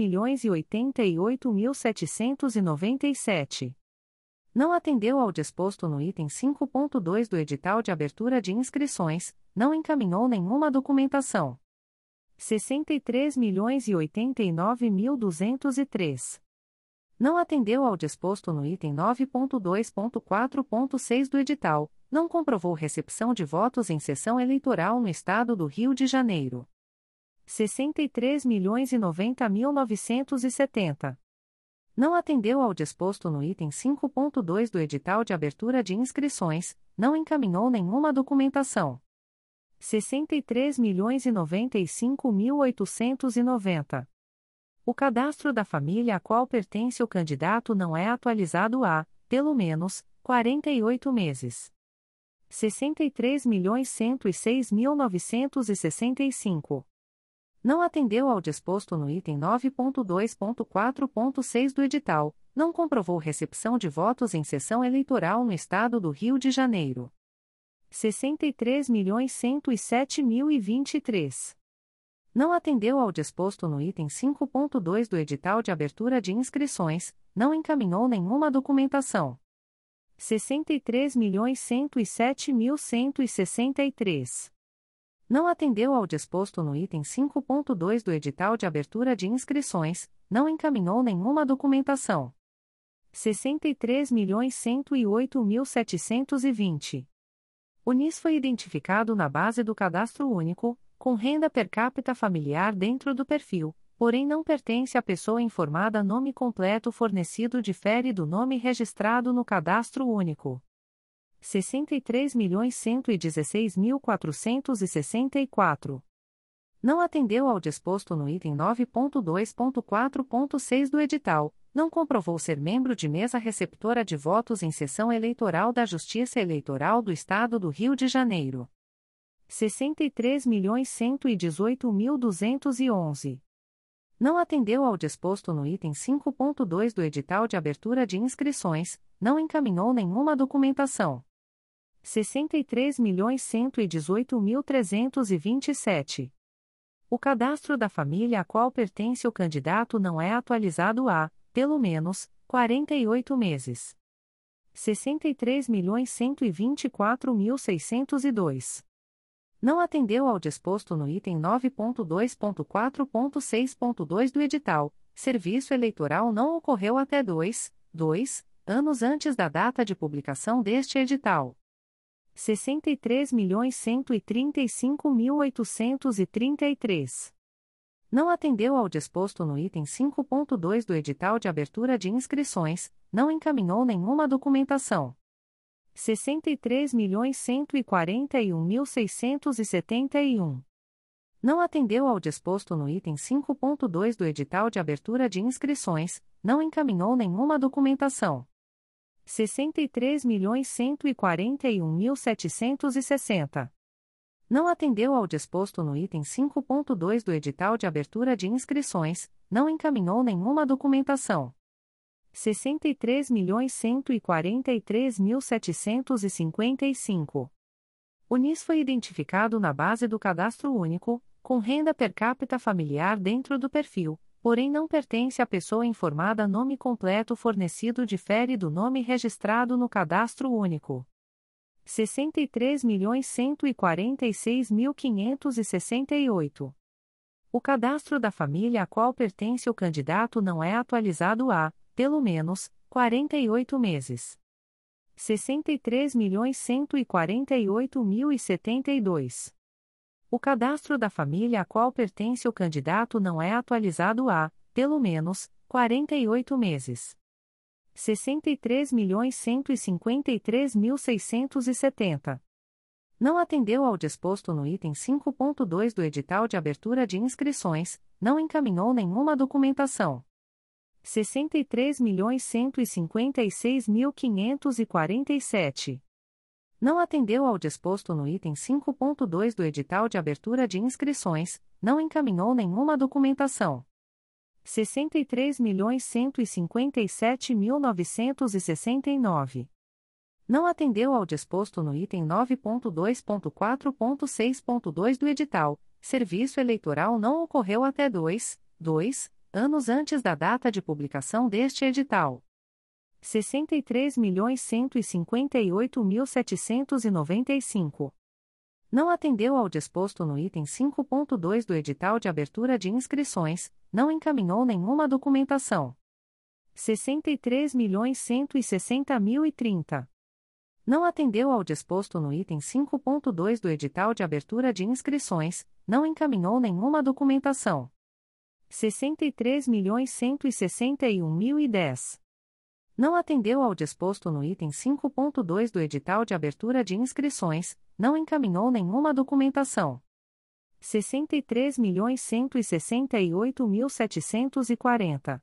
Não atendeu ao disposto no item 5.2 do edital de abertura de inscrições, não encaminhou nenhuma documentação. 63 milhões e 89 mil 203. Não atendeu ao disposto no item 9.2.4.6 do edital, não comprovou recepção de votos em sessão eleitoral no Estado do Rio de Janeiro. 63 milhões e 90 mil 970. Não atendeu ao disposto no item 5.2 do edital de abertura de inscrições, não encaminhou nenhuma documentação. 63 milhões e 95 mil 890. O cadastro da família a qual pertence o candidato não é atualizado há, pelo menos, 48 meses. 63 milhões 106 mil 965 não atendeu ao disposto no item 9.2.4.6 do edital, não comprovou recepção de votos em sessão eleitoral no Estado do Rio de Janeiro. 63.107.023. Não atendeu ao disposto no item 5.2 do edital de abertura de inscrições, não encaminhou nenhuma documentação. 63.107.163 não atendeu ao disposto no item 5.2 do edital de abertura de inscrições, não encaminhou nenhuma documentação. 63.108.720. O NIS foi identificado na base do Cadastro Único, com renda per capita familiar dentro do perfil, porém não pertence à pessoa informada nome completo fornecido difere do nome registrado no Cadastro Único. 63.116.464. Não atendeu ao disposto no item 9.2.4.6 do edital, não comprovou ser membro de mesa receptora de votos em sessão eleitoral da Justiça Eleitoral do Estado do Rio de Janeiro. 63.118.211. Não atendeu ao disposto no item 5.2 do edital de abertura de inscrições, não encaminhou nenhuma documentação 63.118.327. O cadastro da família a qual pertence o candidato não é atualizado há, pelo menos, 48 meses. 63.124.602. Não atendeu ao disposto no item 9.2.4.6.2 do edital, serviço eleitoral não ocorreu até 2, 2 anos antes da data de publicação deste edital. 63.135.833. Não atendeu ao disposto no item 5.2 do edital de abertura de inscrições, não encaminhou nenhuma documentação. 63.141.671. Não atendeu ao disposto no item 5.2 do edital de abertura de inscrições, não encaminhou nenhuma documentação. 63.141.760. Não atendeu ao disposto no item 5.2 do edital de abertura de inscrições, não encaminhou nenhuma documentação. 63.143.755. O NIS foi identificado na base do Cadastro Único, com renda per capita familiar dentro do perfil porém não pertence à pessoa informada nome completo fornecido difere do nome registrado no cadastro único. 63.146.568. O cadastro da família a qual pertence o candidato não é atualizado há, pelo menos, 48 meses. 63.148.072. O cadastro da família a qual pertence o candidato não é atualizado há, pelo menos, 48 meses. 63.153.670. Não atendeu ao disposto no item 5.2 do edital de abertura de inscrições, não encaminhou nenhuma documentação. 63.156.547 não atendeu ao disposto no item 5.2 do edital de abertura de inscrições, não encaminhou nenhuma documentação. 63.157.969. Não atendeu ao disposto no item 9.2.4.6.2 do edital, serviço eleitoral não ocorreu até 2, 2 anos antes da data de publicação deste edital. 63.158.795. Não atendeu ao disposto no item 5.2 do edital de abertura de inscrições, não encaminhou nenhuma documentação. 63.160.030. Não atendeu ao disposto no item 5.2 do edital de abertura de inscrições, não encaminhou nenhuma documentação. 63.161.010 não atendeu ao disposto no item 5.2 do edital de abertura de inscrições, não encaminhou nenhuma documentação. 63.168.740.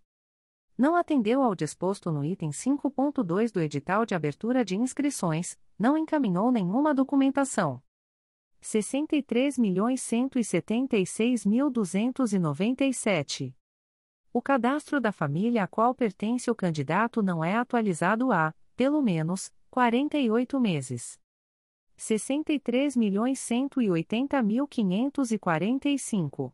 Não atendeu ao disposto no item 5.2 do edital de abertura de inscrições, não encaminhou nenhuma documentação. 63.176.297. O cadastro da família a qual pertence o candidato não é atualizado há, pelo menos, 48 meses. 63.180.545.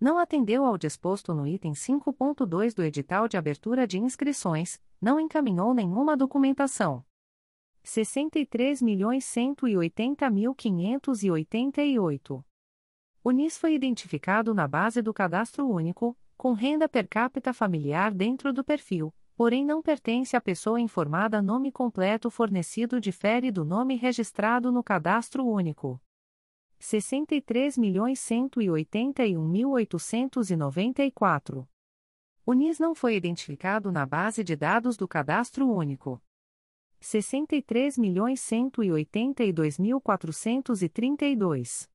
Não atendeu ao disposto no item 5.2 do edital de abertura de inscrições, não encaminhou nenhuma documentação. 63.180.588. O NIS foi identificado na base do Cadastro Único, com renda per capita familiar dentro do perfil, porém não pertence à pessoa informada nome completo fornecido difere do nome registrado no cadastro único. 63.181.894. O NIS não foi identificado na base de dados do cadastro único. 63.182.432.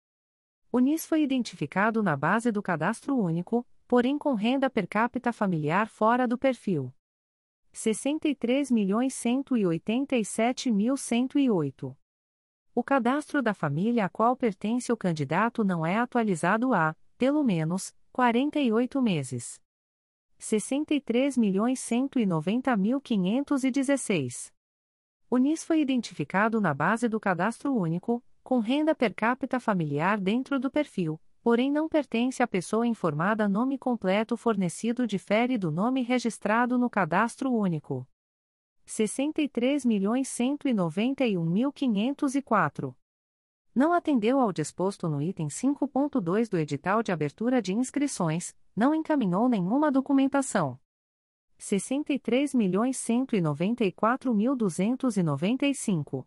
O NIS foi identificado na base do cadastro único, porém com renda per capita familiar fora do perfil. 63.187.108. O cadastro da família a qual pertence o candidato não é atualizado há, pelo menos, 48 meses. 63.190.516. O NIS foi identificado na base do cadastro único, com renda per capita familiar dentro do perfil, porém não pertence à pessoa informada nome completo fornecido difere do nome registrado no cadastro único. 63.191.504. Não atendeu ao disposto no item 5.2 do edital de abertura de inscrições, não encaminhou nenhuma documentação. 63.194.295.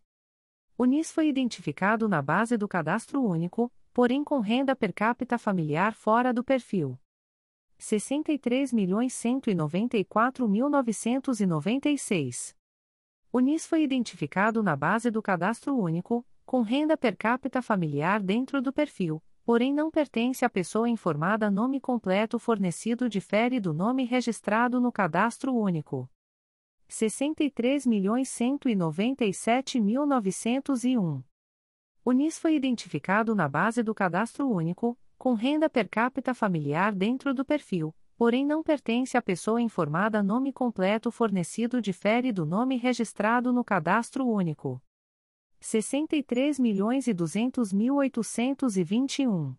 O NIS foi identificado na base do cadastro único, porém com renda per capita familiar fora do perfil. 63.194.996. O NIS foi identificado na base do cadastro único, com renda per capita familiar dentro do perfil, porém não pertence à pessoa informada nome completo fornecido difere do nome registrado no cadastro único. 63.197.901. O NIS foi identificado na base do cadastro único, com renda per capita familiar dentro do perfil, porém não pertence à pessoa informada nome completo fornecido difere do nome registrado no cadastro único. 63.200.821.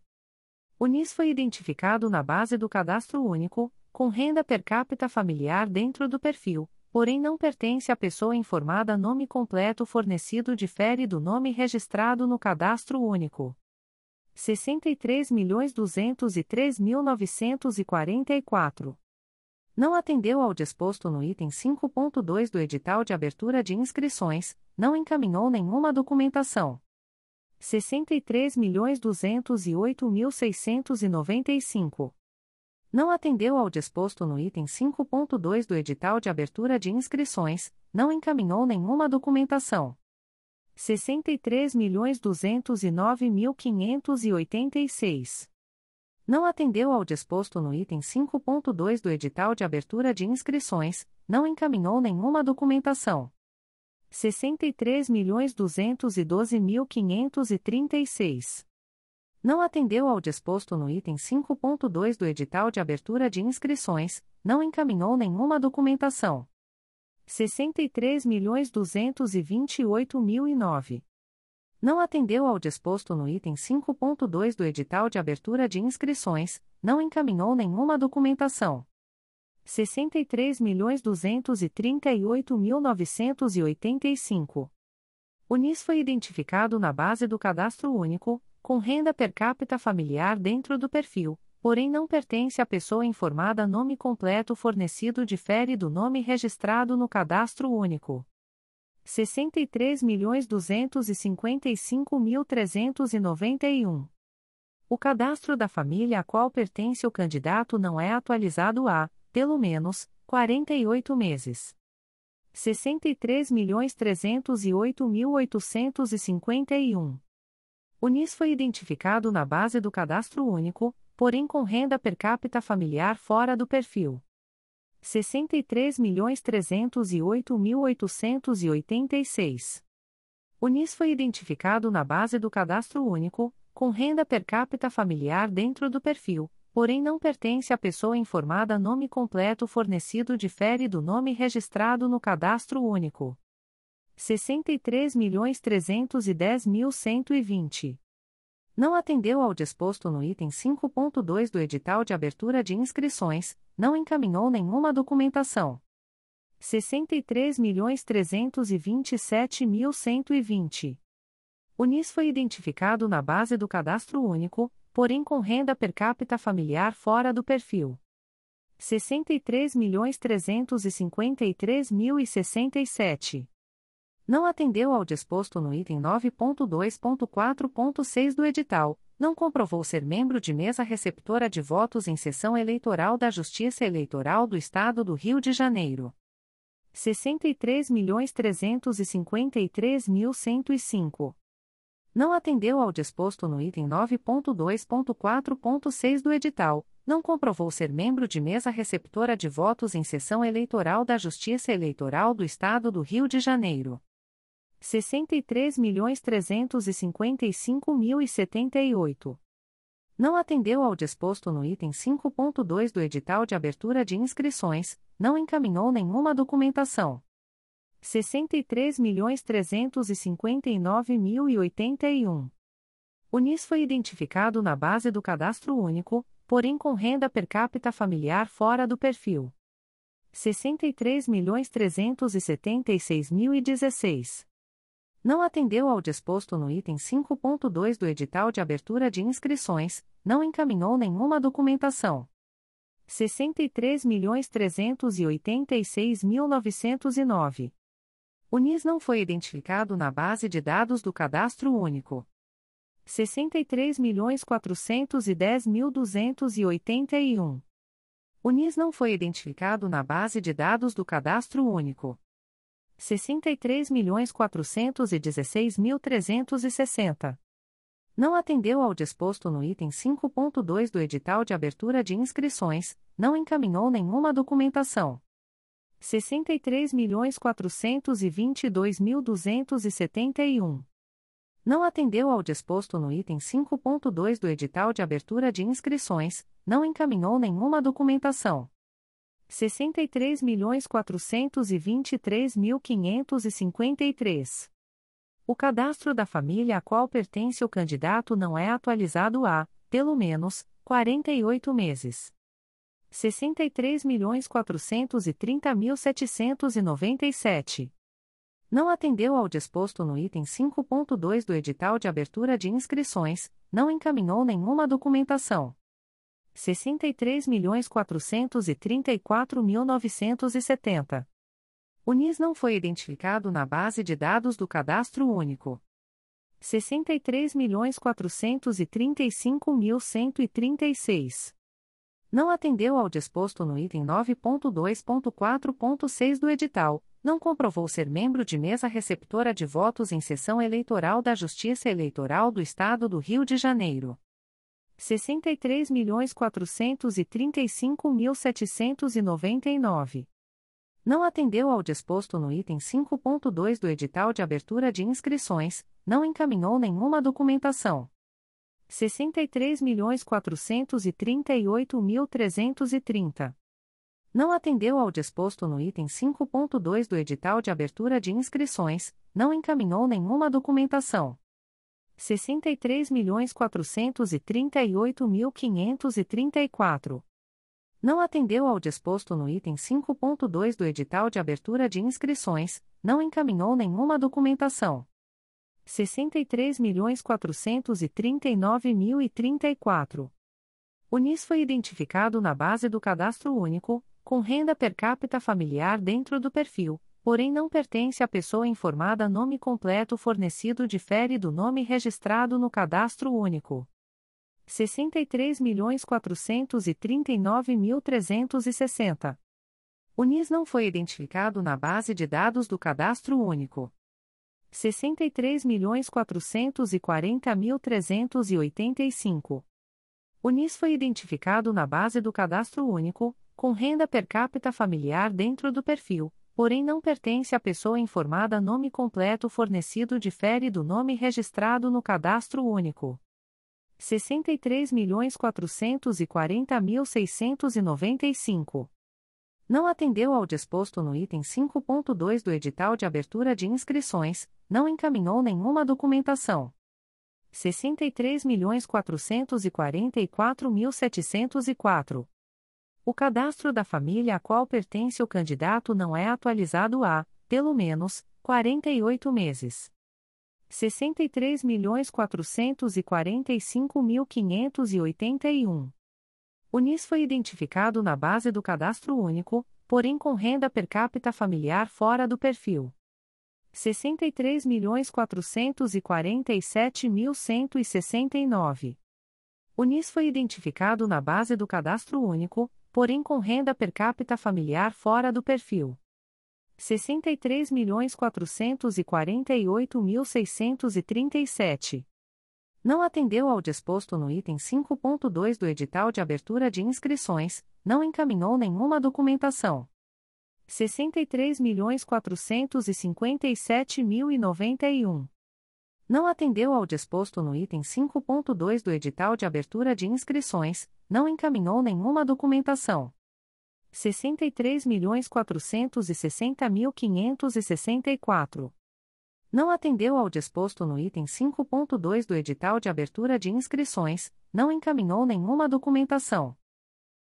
O NIS foi identificado na base do cadastro único, com renda per capita familiar dentro do perfil, porém não pertence à pessoa informada nome completo fornecido difere do nome registrado no cadastro único. 63.203.944. Não atendeu ao disposto no item 5.2 do edital de abertura de inscrições, não encaminhou nenhuma documentação. 63.208.695. Não atendeu ao disposto no item 5.2 do edital de abertura de inscrições, não encaminhou nenhuma documentação. 63.209.586. Não atendeu ao disposto no item 5.2 do edital de abertura de inscrições, não encaminhou nenhuma documentação. 63.212.536. Não atendeu ao disposto no item 5.2 do edital de abertura de inscrições, não encaminhou nenhuma documentação. 63.228.009. Não atendeu ao disposto no item 5.2 do edital de abertura de inscrições, não encaminhou nenhuma documentação. 63.238.985. O NIS foi identificado na base do cadastro único, com renda per capita familiar dentro do perfil, porém não pertence à pessoa informada nome completo fornecido difere do nome registrado no cadastro único. 63.255.391. O cadastro da família a qual pertence o candidato não é atualizado há, pelo menos, 48 meses. 63.308.851. O NIS foi identificado na base do cadastro único, porém com renda per capita familiar fora do perfil. 63.308.886. O NIS foi identificado na base do cadastro único, com renda per capita familiar dentro do perfil, porém não pertence à pessoa informada nome completo fornecido difere do nome registrado no cadastro único. 63.310.120. Não atendeu ao disposto no item 5.2 do edital de abertura de inscrições, não encaminhou nenhuma documentação. 63.327.120. O NIS foi identificado na base do cadastro único, porém com renda per capita familiar fora do perfil. 63.353.067. Não atendeu ao disposto no item 9.2.4.6 do edital, não comprovou ser membro de mesa receptora de votos em sessão eleitoral da Justiça Eleitoral do Estado do Rio de Janeiro. 63.353.105 não atendeu ao disposto no item 9.2.4.6 do edital, não comprovou ser membro de mesa receptora de votos em sessão eleitoral da Justiça Eleitoral do Estado do Rio de Janeiro. 63.355.078. Não atendeu ao disposto no item 5.2 do edital de abertura de inscrições, não encaminhou nenhuma documentação 63.359.081. O NIS foi identificado na base do cadastro único, porém com renda per capita familiar fora do perfil. 63.376.016. Não atendeu ao disposto no item 5.2 do edital de abertura de inscrições, não encaminhou nenhuma documentação. 63.386.909. O NIS não foi identificado na base de dados do Cadastro Único. 63.410.281. O NIS não foi identificado na base de dados do Cadastro Único. 63.416.360. Não atendeu ao disposto no item 5.2 do edital de abertura de inscrições, não encaminhou nenhuma documentação. 63.422.271. Não atendeu ao disposto no item 5.2 do edital de abertura de inscrições, não encaminhou nenhuma documentação. 63.423.553. O cadastro da família a qual pertence o candidato não é atualizado há, pelo menos, 48 meses. 63.430.797 não atendeu ao disposto no item 5.2 do edital de abertura de inscrições, não encaminhou nenhuma documentação. 63.434.970. O NIS não foi identificado na base de dados do Cadastro Único. 63.435.136. Não atendeu ao disposto no item 9.2.4.6 do edital não comprovou ser membro de mesa receptora de votos em sessão eleitoral da Justiça Eleitoral do Estado do Rio de Janeiro. 63.435.799. Não atendeu ao disposto no item 5.2 do edital de abertura de inscrições, não encaminhou nenhuma documentação. 63.438.330 não atendeu ao disposto no item 5.2 do edital de abertura de inscrições, não encaminhou nenhuma documentação. 63.438.534. Não atendeu ao disposto no item 5.2 do edital de abertura de inscrições, não encaminhou nenhuma documentação. 63.439.034. O NIS foi identificado na base do Cadastro Único, com renda per capita familiar dentro do perfil, porém não pertence à pessoa informada nome completo fornecido difere do nome registrado no Cadastro Único. 63.439.360. O NIS não foi identificado na base de dados do Cadastro Único. 63.440.385. O NIS foi identificado na base do Cadastro Único, com renda per capita familiar dentro do perfil, porém não pertence à pessoa informada nome completo fornecido difere do nome registrado no Cadastro Único. 63.440.695. Não atendeu ao disposto no item 5.2 do edital de abertura de inscrições, não encaminhou nenhuma documentação. 63.444.704. O cadastro da família a qual pertence o candidato não é atualizado há, pelo menos, 48 meses. 63.445.581. O NIS foi identificado na base do Cadastro Único, porém com renda per capita familiar fora do perfil. 63.447.169. O NIS foi identificado na base do Cadastro Único, porém com renda per capita familiar fora do perfil. 63.448.637. Não atendeu ao disposto no item 5.2 do edital de abertura de inscrições, não encaminhou nenhuma documentação. 63.457.091. Não atendeu ao disposto no item 5.2 do edital de abertura de inscrições, não encaminhou nenhuma documentação. 63.460.564. Não atendeu ao disposto no item 5.2 do edital de abertura de inscrições, não encaminhou nenhuma documentação.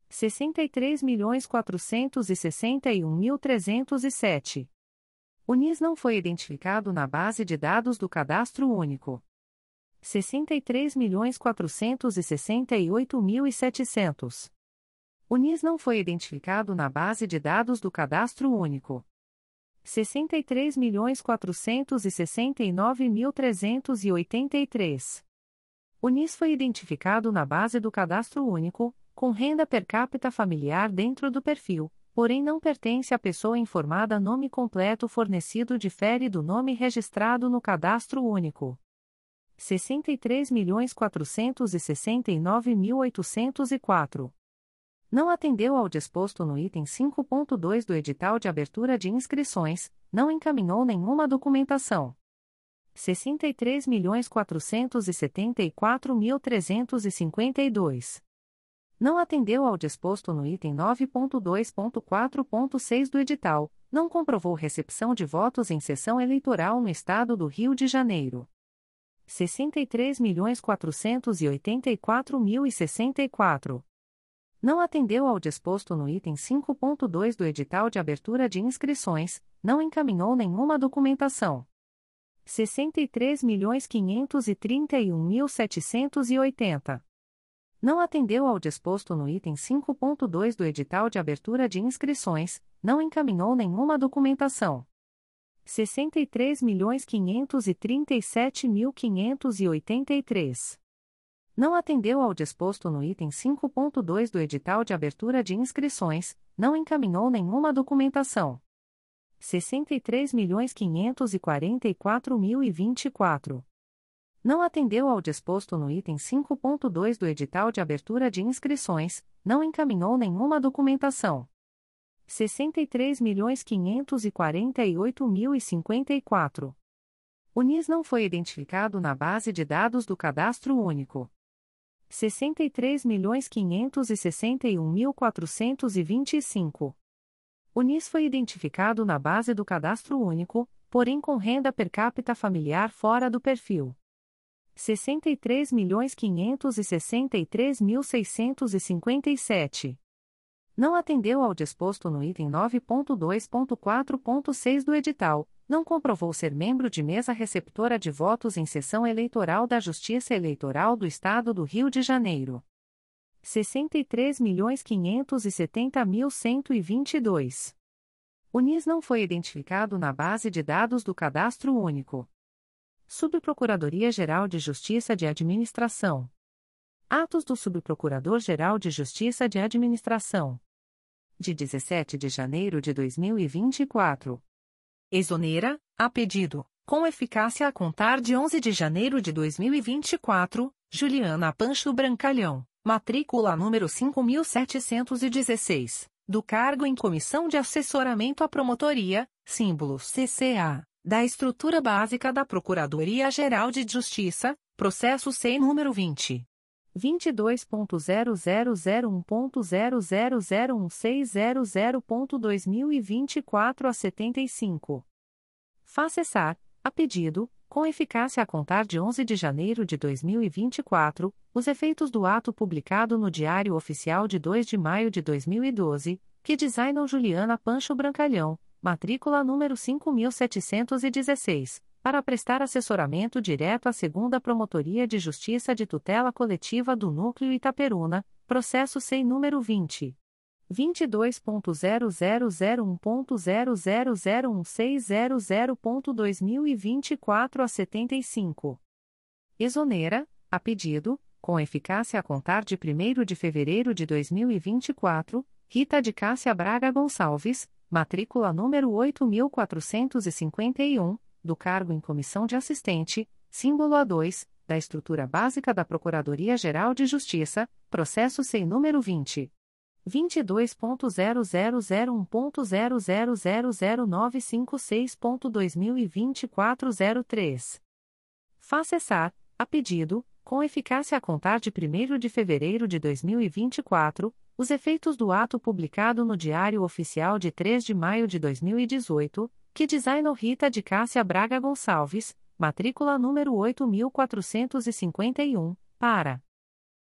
63.461.307. O NIS não foi identificado na base de dados do Cadastro Único. 63.468.700. O NIS não foi identificado na base de dados do Cadastro Único. 63.469.383. O NIS foi identificado na base do Cadastro Único, com renda per capita familiar dentro do perfil, porém não pertence à pessoa informada nome completo fornecido difere do nome registrado no Cadastro Único. 63.469.804. Não atendeu ao disposto no item 5.2 do edital de abertura de inscrições, não encaminhou nenhuma documentação. 63.474.352. Não atendeu ao disposto no item 9.2.4.6 do edital, não comprovou recepção de votos em sessão eleitoral no Estado do Rio de Janeiro. 63.484.064. Não atendeu ao disposto no item 5.2 do edital de abertura de inscrições, não encaminhou nenhuma documentação. 63.531.780. Não atendeu ao disposto no item 5.2 do edital de abertura de inscrições, não encaminhou nenhuma documentação. 63.537.583. Não atendeu ao disposto no item 5.2 do edital de abertura de inscrições, não encaminhou nenhuma documentação. 63.544.024. Não atendeu ao disposto no item 5.2 do edital de abertura de inscrições, não encaminhou nenhuma documentação. 63.548.054. O NIS não foi identificado na base de dados do Cadastro Único. 63.561.425. O NIS foi identificado na base do Cadastro Único, porém com renda per capita familiar fora do perfil. 63.563.657 não atendeu ao disposto no item 9.2.4.6 do edital, não comprovou ser membro de mesa receptora de votos em sessão eleitoral da Justiça Eleitoral do Estado do Rio de Janeiro. 63.570.122. O NIS não foi identificado na base de dados do Cadastro Único. Subprocuradoria-Geral de Justiça de Administração. Atos do Subprocurador-Geral de Justiça de Administração. De 17 de janeiro de 2024. Exonera, a pedido, com eficácia a contar de 11 de janeiro de 2024, Juliana Pancho Brancalhão, matrícula número 5716, do cargo em Comissão de Assessoramento à Promotoria, símbolo CCA, da estrutura básica da Procuradoria-Geral de Justiça, processo SEI número 20. 22.0001.0001600.2024 a 75. Faz cessar, a pedido, com eficácia a contar de 11 de janeiro de 2024, os efeitos do ato publicado no Diário Oficial de 2 de maio de 2012, que designam Juliana Pancho Brancalhão, matrícula número 5716 para prestar assessoramento direto à segunda Promotoria de Justiça de Tutela Coletiva do Núcleo Itaperuna, processo SEI número 20. 22.0001.0001600.2024 a 75. Exonera, a pedido, com eficácia a contar de 1 de fevereiro de 2024, Rita de Cássia Braga Gonçalves, matrícula número 8451 do cargo em comissão de assistente, símbolo A2, da estrutura básica da Procuradoria-Geral de Justiça, processo sem número 20. 22.0001.0000956.2024 Faz cessar, a pedido, com eficácia a contar de 1 de fevereiro de 2024, os efeitos do ato publicado no Diário Oficial de 3 de maio de 2018, que designou Rita de Cássia Braga Gonçalves, matrícula número 8451, para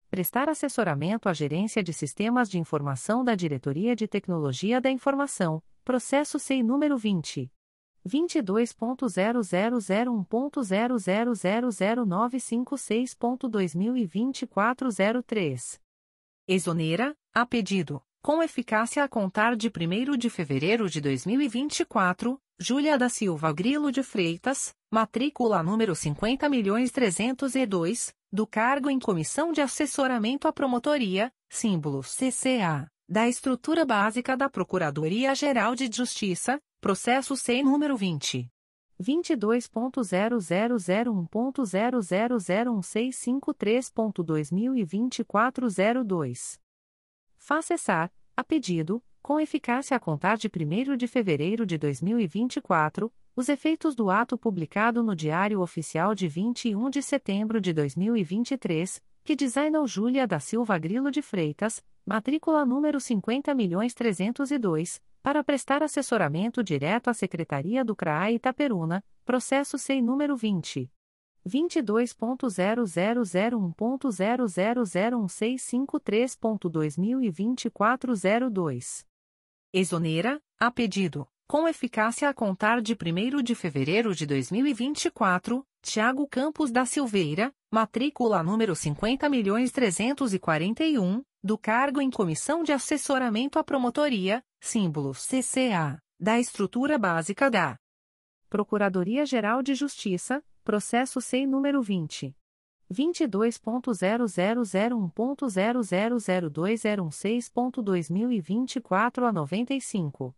prestar assessoramento à Gerência de Sistemas de Informação da Diretoria de Tecnologia da Informação, processo SEI número 20. 22.0001.0000956.2024 03. Exonera, a pedido, com eficácia a contar de 1 de fevereiro de 2024, Júlia da Silva Grilo de Freitas, matrícula número 50.302, do cargo em Comissão de Assessoramento à Promotoria, símbolo CCA, da Estrutura Básica da Procuradoria-Geral de Justiça, processo SEI número 20. 22.0001.0001653.2024 02. Faça cessar, a pedido, com eficácia a contar de 1 de fevereiro de 2024, os efeitos do ato publicado no Diário Oficial de 21 de setembro de 2023, que designou Júlia da Silva Grilo de Freitas, matrícula número 50.302, para prestar assessoramento direto à Secretaria do CRAI Itaperuna, processo SEI número 20. 22.0001.0001653.2024 02. Exonera, a pedido, com eficácia a contar de 1 de fevereiro de 2024, Tiago Campos da Silveira, matrícula número 50.341, do cargo em Comissão de Assessoramento à Promotoria, símbolo CCA, da Estrutura Básica da Procuradoria-Geral de Justiça, processo SEI número 20. 22.0001.0002016.2024 a 95.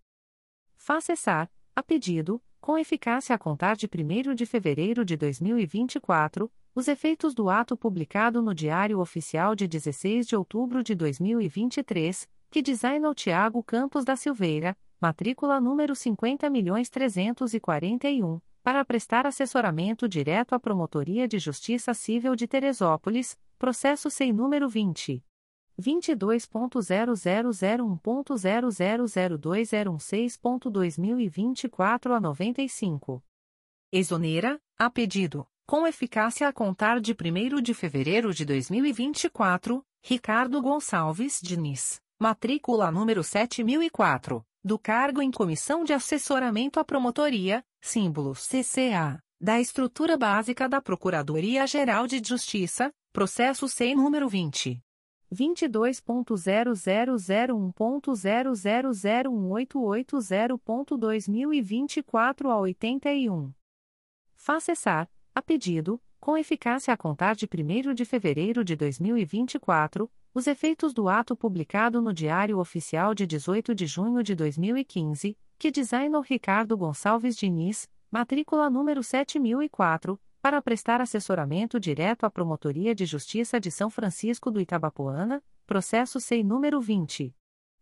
Faz cessar, a pedido, com eficácia a contar de 1 de fevereiro de 2024, os efeitos do ato publicado no Diário Oficial de 16 de outubro de 2023, que designa o Tiago Campos da Silveira, matrícula número 50.341 para prestar assessoramento direto à Promotoria de Justiça Civil de Teresópolis, processo sem número 20. 22.0001.0002016.2024 a 95. Exonera, a pedido, com eficácia a contar de 1 de fevereiro de 2024, Ricardo Gonçalves Diniz, matrícula número 7004 do cargo em Comissão de Assessoramento à Promotoria, símbolo CCA, da Estrutura Básica da Procuradoria-Geral de Justiça, processo SEI número 20. 22.0001.0001880.2024 a 81. Faz cessar, a pedido, com eficácia a contar de 1 de fevereiro de 2024, os efeitos do ato publicado no Diário Oficial de 18 de junho de 2015, que designou Ricardo Gonçalves Diniz, matrícula número 7004, para prestar assessoramento direto à Promotoria de Justiça de São Francisco do Itabapoana, processo SEI número 20.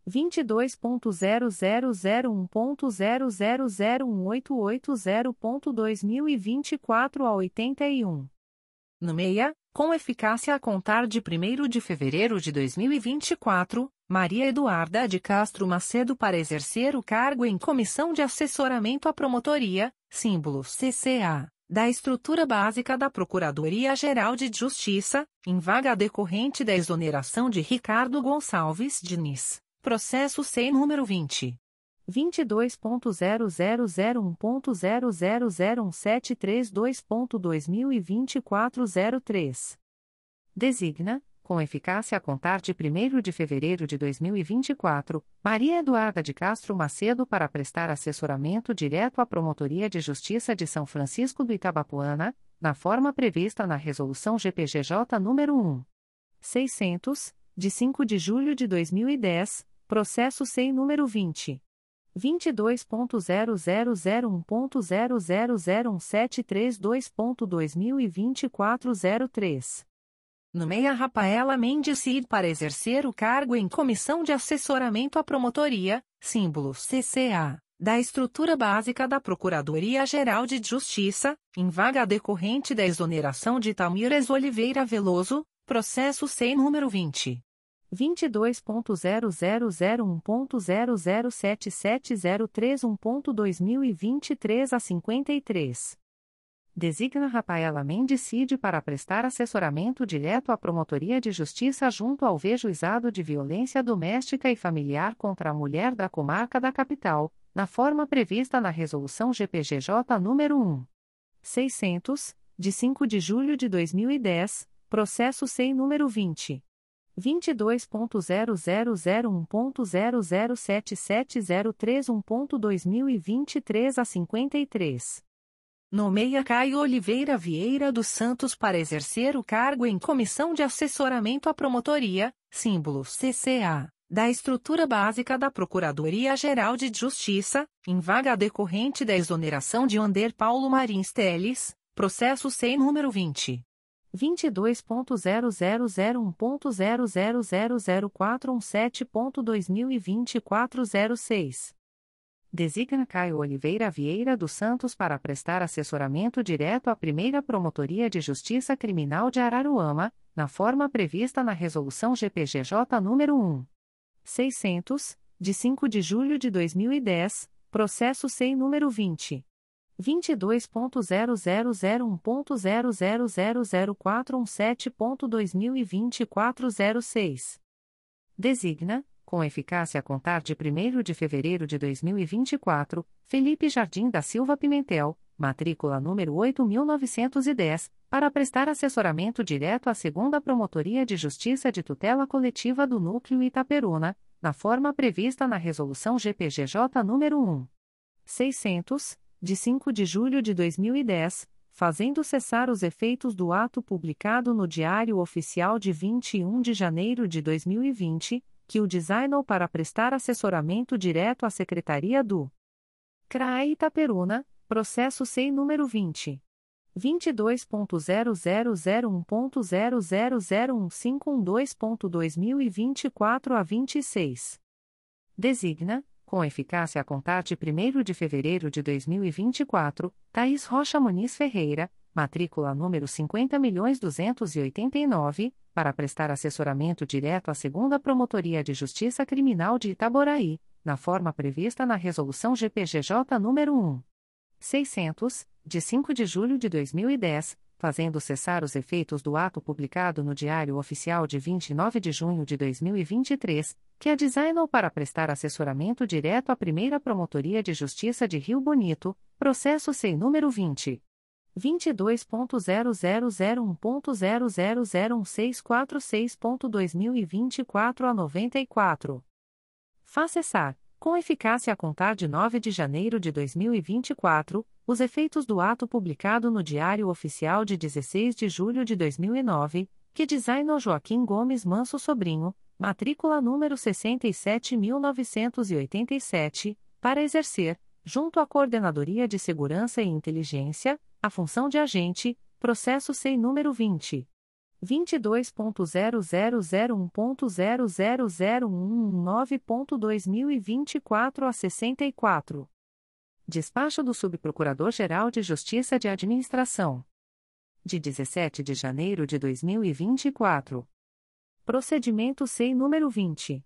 22.0001.0001880.2024 a 81. No meia, com eficácia a contar de 1 de fevereiro de 2024, Maria Eduarda de Castro Macedo para exercer o cargo em Comissão de Assessoramento à Promotoria, símbolo CCA, da Estrutura Básica da Procuradoria-Geral de Justiça, em vaga decorrente da exoneração de Ricardo Gonçalves Diniz, processo sem número 20. 22.0001.0001732.2024 03. Designa, com eficácia a contar de 1 de fevereiro de 2024, Maria Eduarda de Castro Macedo para prestar assessoramento direto à Promotoria de Justiça de São Francisco do Itabapuana, na forma prevista na Resolução GPGJ nº 1. 600, de 5 de julho de 2010, processo SEI número 20. 22.0001.0001732.2024 03. Nomeia Rafaela Mendes Cid para exercer o cargo em Comissão de Assessoramento à Promotoria, símbolo CCA, da Estrutura Básica da Procuradoria-Geral de Justiça, em vaga decorrente da exoneração de Tamires Oliveira Veloso, processo SEI número 20. 22.0001.0077031.2023 a 53. Designa Rafaela Mendes Cid para prestar assessoramento direto à Promotoria de Justiça junto ao V-Juizado de Violência Doméstica e Familiar contra a Mulher da Comarca da Capital, na forma prevista na Resolução GPGJ nº 1. 600, de 5 de julho de 2010, processo SEI número 20. 22.0001.0077031.2023 a 53. Nomeia Caio Oliveira Vieira dos Santos para exercer o cargo em Comissão de Assessoramento à Promotoria, símbolo CCA, da estrutura básica da Procuradoria-Geral de Justiça, em vaga decorrente da exoneração de Ander Paulo Marins Teles, processo sem número 20. 22.0001.0000417.2024 06 designa Caio Oliveira Vieira dos Santos para prestar assessoramento direto à primeira Promotoria de Justiça Criminal de Araruama, na forma prevista na Resolução GPGJ nº 1. 600, de 5 de julho de 2010, processo SEI número 20. 22.0001.0000417.2024 06. Designa, com eficácia a contar de 1 de fevereiro de 2024, Felipe Jardim da Silva Pimentel, matrícula número 8910, para prestar assessoramento direto à segunda Promotoria de Justiça de Tutela Coletiva do Núcleo Itaperuna, na forma prevista na Resolução GPGJ nº 1. 600, de 5 de julho de 2010, fazendo cessar os efeitos do ato publicado no Diário Oficial de 21 de janeiro de 2020, que o designou para prestar assessoramento direto à Secretaria do CRAE Itaperuna, processo SEI número 20. 22.0001.0001512.2024 a 26. Designa, com eficácia a contar de 1 de fevereiro de 2024, Thaís Rocha Muniz Ferreira, matrícula número 50.289, para prestar assessoramento direto à Segunda Promotoria de Justiça Criminal de Itaboraí, na forma prevista na Resolução GPGJ nº 1. 600, de 5 de julho de 2010, fazendo cessar os efeitos do ato publicado no Diário Oficial de 29 de junho de 2023, que a designou para prestar assessoramento direto à Primeira Promotoria de Justiça de Rio Bonito, processo sem número 20. 22.0001.0001646.2024 a 94. Faz cessar, com eficácia a contar de 9 de janeiro de 2024, os efeitos do ato publicado no Diário Oficial de 16 de julho de 2009, que designou Joaquim Gomes Manso Sobrinho, matrícula número 67.987, para exercer, junto à Coordenadoria de Segurança e Inteligência, a função de agente, processo SEI número 20. 22.0001.00019.2024 a 64. Despacho do Subprocurador-Geral de Justiça de Administração. De 17 de janeiro de 2024. Procedimento SEI número 20.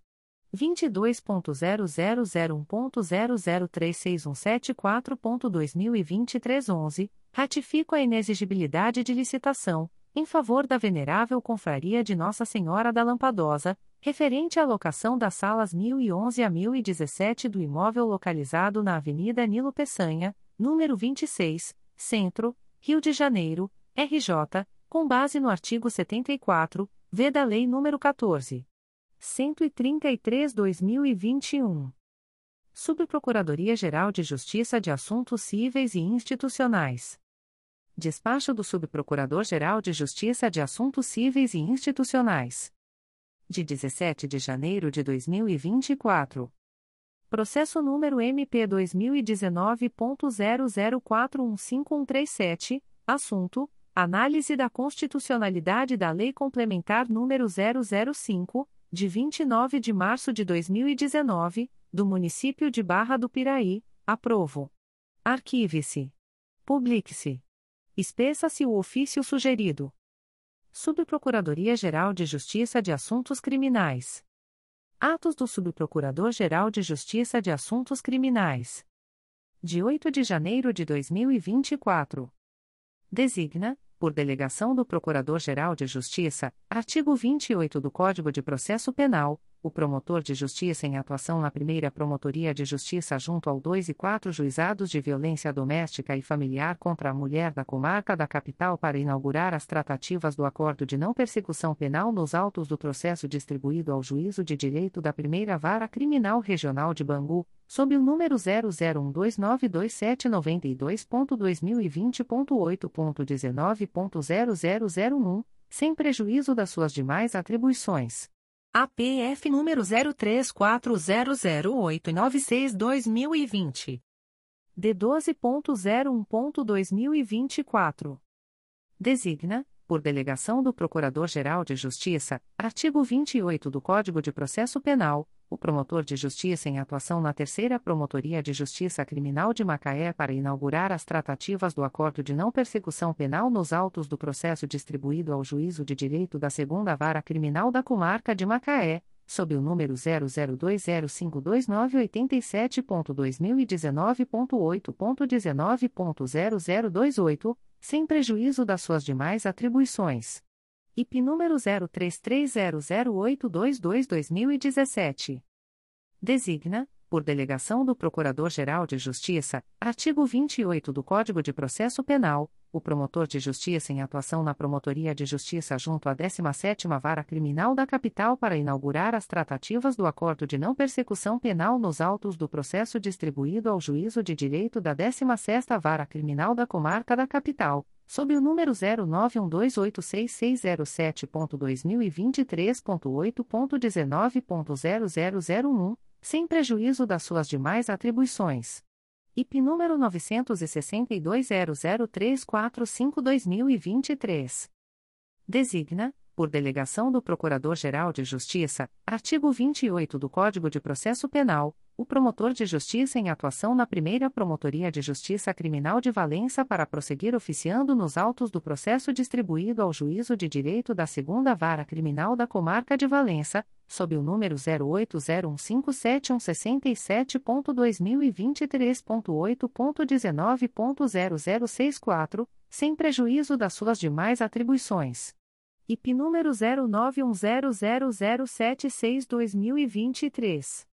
22.0001.0036174.2023 11, ratifico a inexigibilidade de licitação, em favor da Venerável Confraria de Nossa Senhora da Lampadosa, referente à locação das salas 1011 a 1017 do imóvel localizado na Avenida Nilo Peçanha, número 26, Centro, Rio de Janeiro, RJ, com base no artigo 74, v da Lei nº 14. 133-2021. Subprocuradoria-Geral de Justiça de Assuntos Cíveis e Institucionais. Despacho do Subprocurador-Geral de Justiça de Assuntos Cíveis e Institucionais. De 17 de janeiro de 2024. Processo número MP 2019.00415137, assunto: Análise da constitucionalidade da Lei Complementar número 005 de 29 de março de 2019, do município de Barra do Piraí, aprovo. Arquive-se. Publique-se. Espeça-se o ofício sugerido. Subprocuradoria-Geral de Justiça de Assuntos Criminais. Atos do Subprocurador-Geral de Justiça de Assuntos Criminais. De 8 de janeiro de 2024. Designa, por delegação do Procurador-Geral de Justiça, artigo 28 do Código de Processo Penal, o promotor de justiça em atuação na primeira Promotoria de Justiça junto ao 2 e 4 Juizados de Violência Doméstica e Familiar contra a Mulher da Comarca da Capital para inaugurar as tratativas do Acordo de Não Persecução Penal nos autos do processo distribuído ao Juízo de Direito da Primeira Vara Criminal Regional de Bangu, sob o número 001292792.2020.8.19.0001, sem prejuízo das suas demais atribuições. APF número 03400896-2020. D12.01.2024. Designa, por delegação do Procurador-Geral de Justiça, artigo 28 do Código de Processo Penal, o promotor de justiça em atuação na Terceira Promotoria de Justiça Criminal de Macaé para inaugurar as tratativas do acordo de não persecução penal nos autos do processo distribuído ao Juízo de Direito da Segunda Vara Criminal da Comarca de Macaé, sob o número 002052987.2019.8.19.0028, sem prejuízo das suas demais atribuições. IP número 03300822-2017. Designa, por delegação do Procurador-Geral de Justiça, artigo 28 do Código de Processo Penal, o promotor de justiça em atuação na Promotoria de Justiça junto à 17ª Vara Criminal da Capital para inaugurar as tratativas do acordo de não persecução penal nos autos do processo distribuído ao Juízo de Direito da 16ª Vara Criminal da Comarca da Capital, sob o número 09128667.2023.8.19.0001, sem prejuízo das suas demais atribuições. IP número 962003455-2023. Designa, por delegação do Procurador-Geral de Justiça, artigo 28 do Código de Processo Penal, o promotor de justiça em atuação na primeira Promotoria de Justiça Criminal de Valença para prosseguir oficiando nos autos do processo distribuído ao Juízo de Direito da Segunda Vara Criminal da Comarca de Valença, sob o número 0815717.2023.8.19.0064, sem prejuízo das suas demais atribuições. IP número 09100076-2023.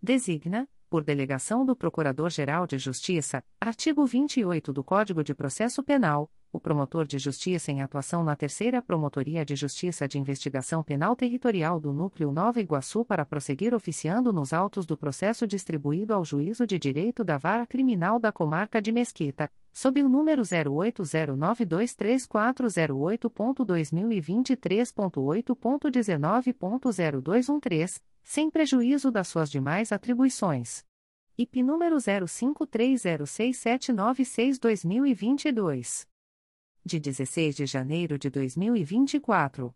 Designa, por delegação do Procurador-Geral de Justiça, artigo 28 do Código de Processo Penal, o promotor de justiça em atuação na Terceira Promotoria de Justiça de Investigação Penal Territorial do Núcleo Nova Iguaçu para prosseguir oficiando nos autos do processo distribuído ao Juízo de Direito da Vara Criminal da Comarca de Mesquita, sob o número 080923408.2023.8.19.0213, sem prejuízo das suas demais atribuições. IP número 05306796-2022. De 16 de janeiro de 2024.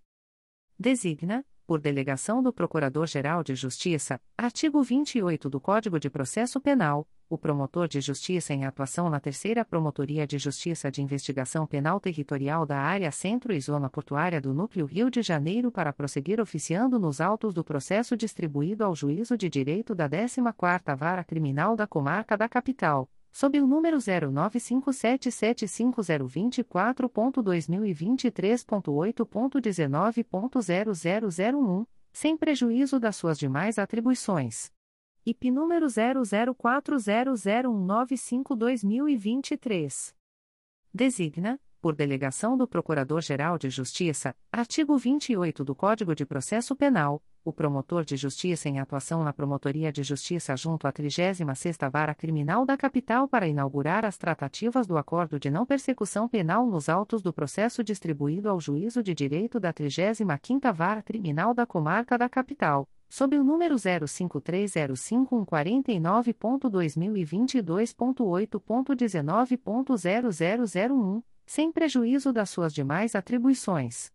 Designa, por delegação do Procurador-Geral de Justiça, artigo 28 do Código de Processo Penal, o promotor de justiça em atuação na Terceira Promotoria de Justiça de Investigação Penal Territorial da Área Centro e Zona Portuária do Núcleo Rio de Janeiro para prosseguir oficiando nos autos do processo distribuído ao Juízo de Direito da 14ª Vara Criminal da Comarca da Capital, sob o número 095775024.2023.8.19.0001, sem prejuízo das suas demais atribuições. IP número 00400195-2023. Designa, por delegação do Procurador-Geral de Justiça, artigo 28 do Código de Processo Penal, o promotor de justiça em atuação na Promotoria de Justiça junto à 36ª Vara Criminal da Capital para inaugurar as tratativas do acordo de não persecução penal nos autos do processo distribuído ao Juízo de Direito da 35ª Vara Criminal da Comarca da Capital, sob o número 05305149.2022.8.19.0001, sem prejuízo das suas demais atribuições.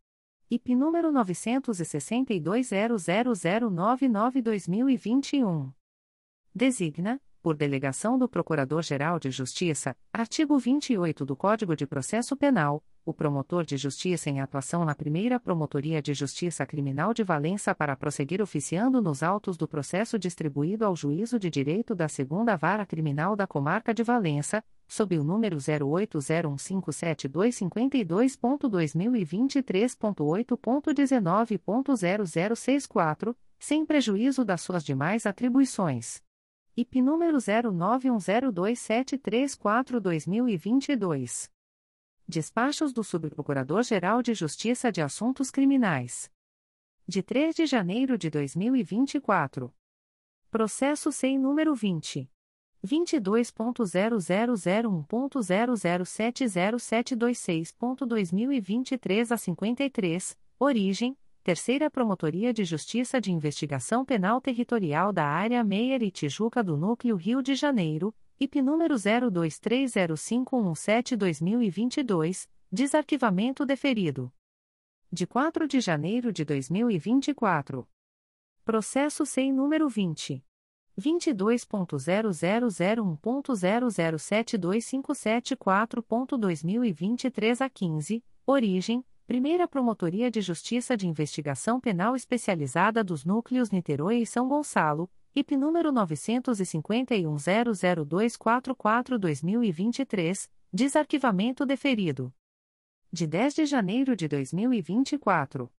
IP número 9620099-2021. Designa, por delegação do Procurador-Geral de Justiça, artigo 28 do Código de Processo Penal, o promotor de justiça em atuação na primeira Promotoria de Justiça Criminal de Valença para prosseguir oficiando nos autos do processo distribuído ao Juízo de Direito da Segunda Vara Criminal da Comarca de Valença, sob o número 080157252.2023.8.19.0064, sem prejuízo das suas demais atribuições. IP número 09102734-2022. Despachos do Subprocurador-Geral de Justiça de Assuntos Criminais. De 3 de janeiro de 2024. Processo SEI número 20. 22.0001.0070726.2023 a 53, origem, Terceira Promotoria de Justiça de Investigação Penal Territorial da Área Meier e Tijuca do Núcleo Rio de Janeiro, IP número 02305117-2022, desarquivamento deferido. De 4 de janeiro de 2024. Processo SEI número 20. 22.0001.0072574.2023 a 15, origem, Primeira Promotoria de Justiça de Investigação Penal Especializada dos Núcleos Niterói e São Gonçalo, IP número 951.00244-2023, desarquivamento deferido. De 10 de janeiro de 2024.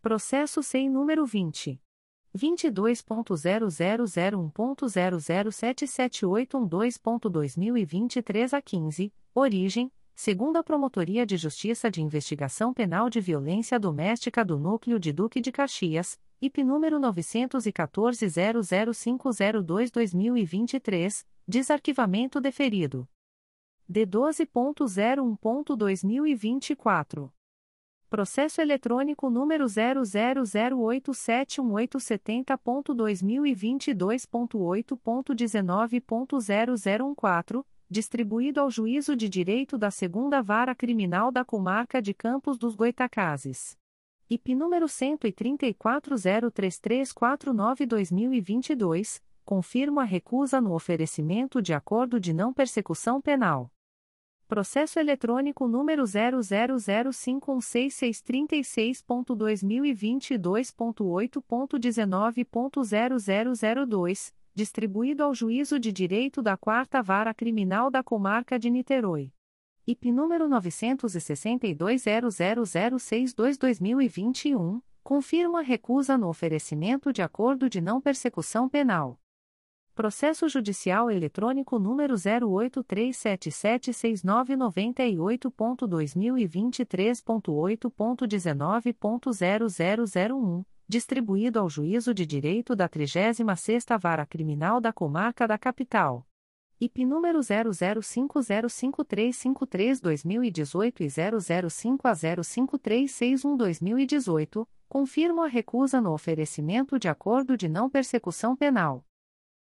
Processo SEI número 20. 22.0001.0077812.2023 a 15, origem, segunda Promotoria de Justiça de Investigação Penal de Violência Doméstica do Núcleo de Duque de Caxias, IP número 914-00502-2023, desarquivamento deferido. D12.01.2024. Processo eletrônico número 000871870.2022.8.19.0014, distribuído ao Juízo de Direito da Segunda Vara Criminal da Comarca de Campos dos Goitacazes. IP número 13303349-2022, confirmo a recusa no oferecimento de acordo de não persecução penal Processo eletrônico número 000516636.2022.8.19.0002, distribuído ao Juízo de Direito da Quarta Vara Criminal da Comarca de Niterói. IP número 9600062-2021, confirma recusa no oferecimento de acordo de não persecução penal Processo Judicial Eletrônico número 083776998.2023.8.19.0001, distribuído ao Juízo de Direito da 36ª Vara Criminal da Comarca da Capital. IP número 00505353-2018 e 005A05361-2018, confirmo a recusa no oferecimento de acordo de não persecução penal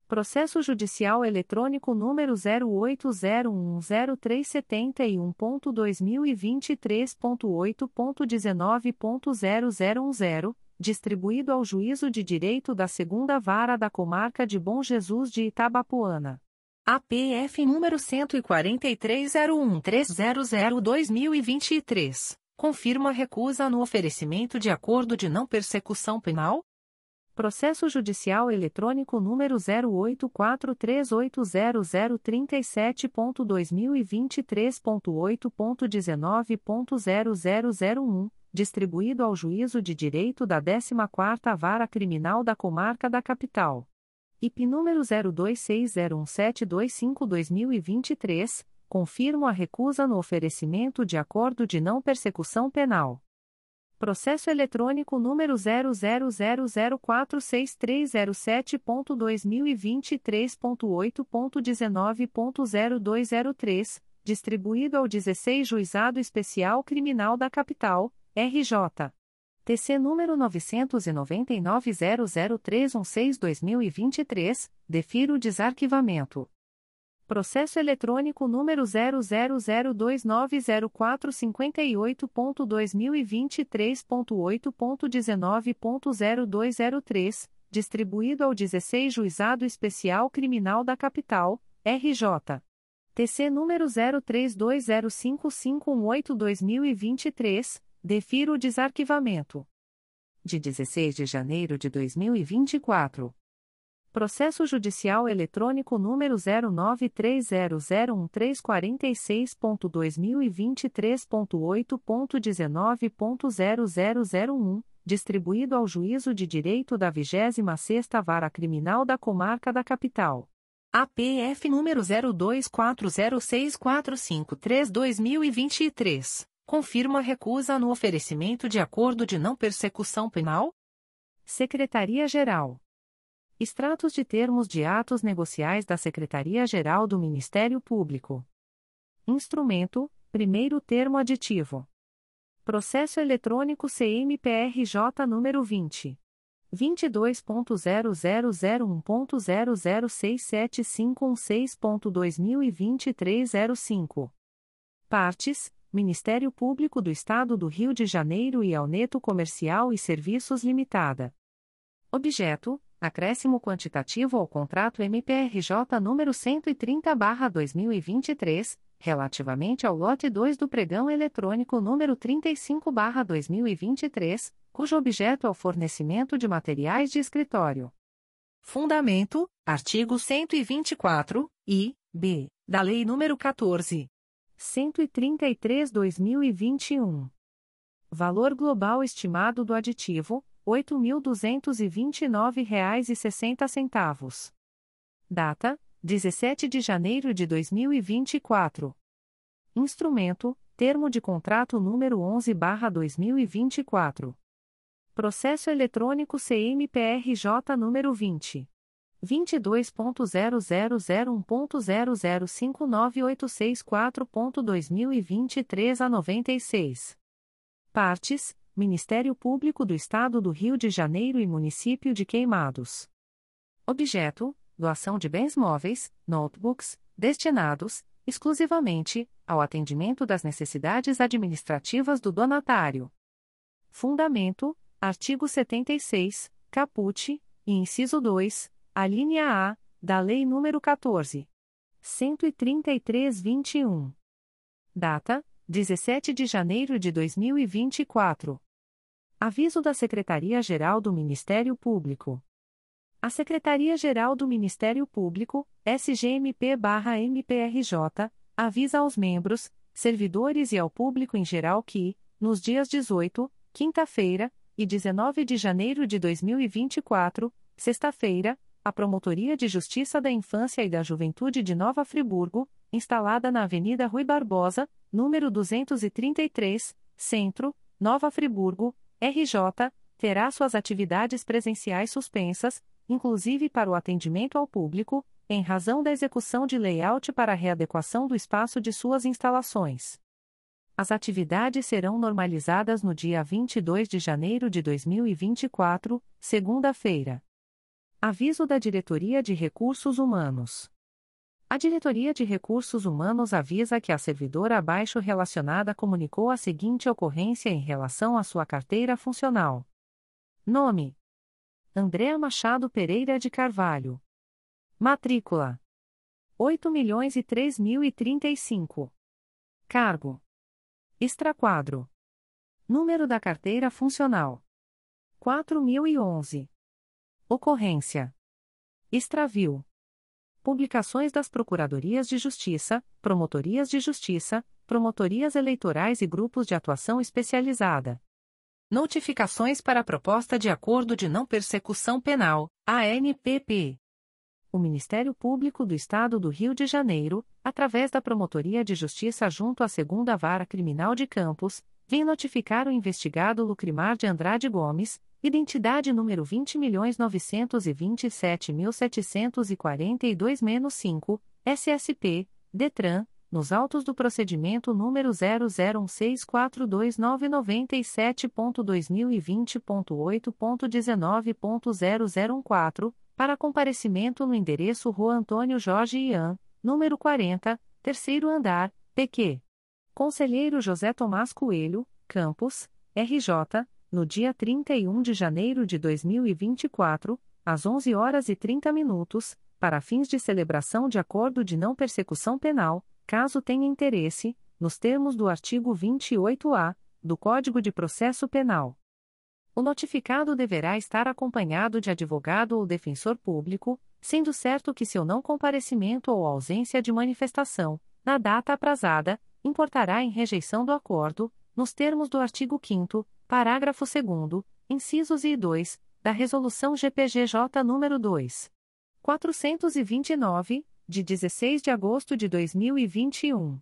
Processo Judicial Eletrônico número 080100371.2023.8.19.0010, distribuído ao Juízo de Direito da Segunda Vara da Comarca de Bom Jesus de Itabapuana. APF número 143013002023. Confirma recusa no oferecimento de acordo de não persecução penal, Processo Judicial Eletrônico número 084380037.2023.8.19.0001, distribuído ao Juízo de Direito da 14ª Vara Criminal da Comarca da Capital. IP número 02601725-2023, confirmo a recusa no oferecimento de acordo de não persecução penal Processo eletrônico número 000463007.2023.8.19.0203, distribuído ao 16 Juizado Especial Criminal da Capital, RJ. TC número 999-00316-2023, defiro o desarquivamento. Processo eletrônico número 000290458.2023.8.19.0203, distribuído ao 16 Juizado Especial Criminal da Capital, RJ. TC número 03205518-2023, defiro o desarquivamento. De 16 de janeiro de 2024. Processo Judicial Eletrônico número 093001346.2023.8.19.0001, distribuído ao Juízo de Direito da 26ª Vara Criminal da Comarca da Capital. APF número 02406453-2023, confirma recusa no oferecimento de acordo de não persecução penal? Secretaria-Geral Extratos de termos de atos negociais da Secretaria-Geral do Ministério Público. Instrumento: Primeiro termo aditivo. Processo eletrônico CMPRJ número 20 22.0001.0067516.2023 05. Partes: Ministério Público do Estado do Rio de Janeiro e Alneto Comercial e Serviços Limitada. Objeto: acréscimo quantitativo ao contrato MPRJ número 130/2023, relativamente ao lote 2 do pregão eletrônico número 35/2023, cujo objeto é o fornecimento de materiais de escritório. Fundamento: artigo 124 e b da Lei nº 14. 133/2021. Valor global estimado do aditivo: R$ 8.229,60. Data: 17 de janeiro de 2024. Instrumento: Termo de contrato número 11/2024. Processo eletrônico CMPRJ número 20 22.0001.0059864.2023 a 96. Partes: Ministério Público do Estado do Rio de Janeiro e Município de Queimados. Objeto: doação de bens móveis, notebooks, destinados, exclusivamente, ao atendimento das necessidades administrativas do donatário. Fundamento: artigo 76, caput, e inciso 2, a linha A, da Lei nº 14. 133-21. Data: 17 de janeiro de 2024. Aviso da Secretaria-Geral do Ministério Público. A Secretaria-Geral do Ministério Público, SGMP-MPRJ, avisa aos membros, servidores e ao público em geral que, nos dias 18, quinta-feira, e 19 de janeiro de 2024, sexta-feira, a Promotoria de Justiça da Infância e da Juventude de Nova Friburgo, instalada na Avenida Rui Barbosa, número 233, Centro, Nova Friburgo, RJ, terá suas atividades presenciais suspensas, inclusive para o atendimento ao público, em razão da execução de layout para a readequação do espaço de suas instalações. As atividades serão normalizadas no dia 22 de janeiro de 2024, segunda-feira. Aviso da Diretoria de Recursos Humanos. A Diretoria de Recursos Humanos avisa que a servidora abaixo relacionada comunicou a seguinte ocorrência em relação à sua carteira funcional. Nome: Andréa Machado Pereira de Carvalho. Matrícula: 8 milhões e mil e Cargo: Extraquadro. Número da carteira funcional: 4011. Ocorrência: Extravio publicações das Procuradorias de Justiça, Promotorias de Justiça, Promotorias Eleitorais e Grupos de Atuação Especializada. Notificações para a Proposta de Acordo de Não Persecução Penal, ANPP. O Ministério Público do Estado do Rio de Janeiro, através da Promotoria de Justiça junto à Segunda Vara Criminal de Campos, vem notificar o investigado Lucrimar de Andrade Gomes, Identidade número 20.927.742-5, SSP, DETRAN, nos autos do procedimento número 001642997.2020.8.19.0014, para comparecimento no endereço Rua Antônio Jorge Ian, número 40, terceiro andar, PQ. Conselheiro José Tomás Coelho, Campos, RJ, no dia 31 de janeiro de 2024, às 11 horas e 30 minutos, para fins de celebração de acordo de não persecução penal, caso tenha interesse, nos termos do artigo 28-A do Código de Processo Penal. O notificado deverá estar acompanhado de advogado ou defensor público, sendo certo que seu não comparecimento ou ausência de manifestação, na data aprazada, importará em rejeição do acordo, nos termos do artigo 5 parágrafo 2 incisos e 2, da Resolução GPGJ nº 2. 429, de 16 de agosto de 2021.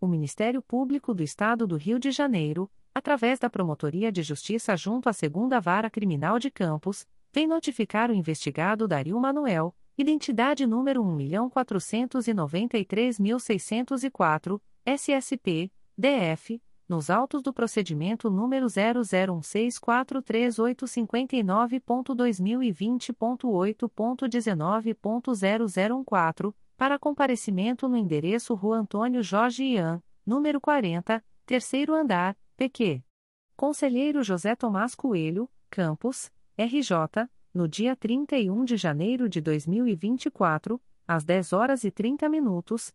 O Ministério Público do Estado do Rio de Janeiro, através da Promotoria de Justiça junto à Segunda Vara Criminal de Campos, vem notificar o investigado Dario Manuel, identidade número 1.493.604, SSP, DF, nos autos do procedimento número 001643859.2020.8.19.0014, para comparecimento no endereço Rua Antônio Jorge Ian, número 40, terceiro andar, PQ. Conselheiro José Tomás Coelho, Campos, RJ, no dia 31 de janeiro de 2024, às 10 horas e 30 minutos,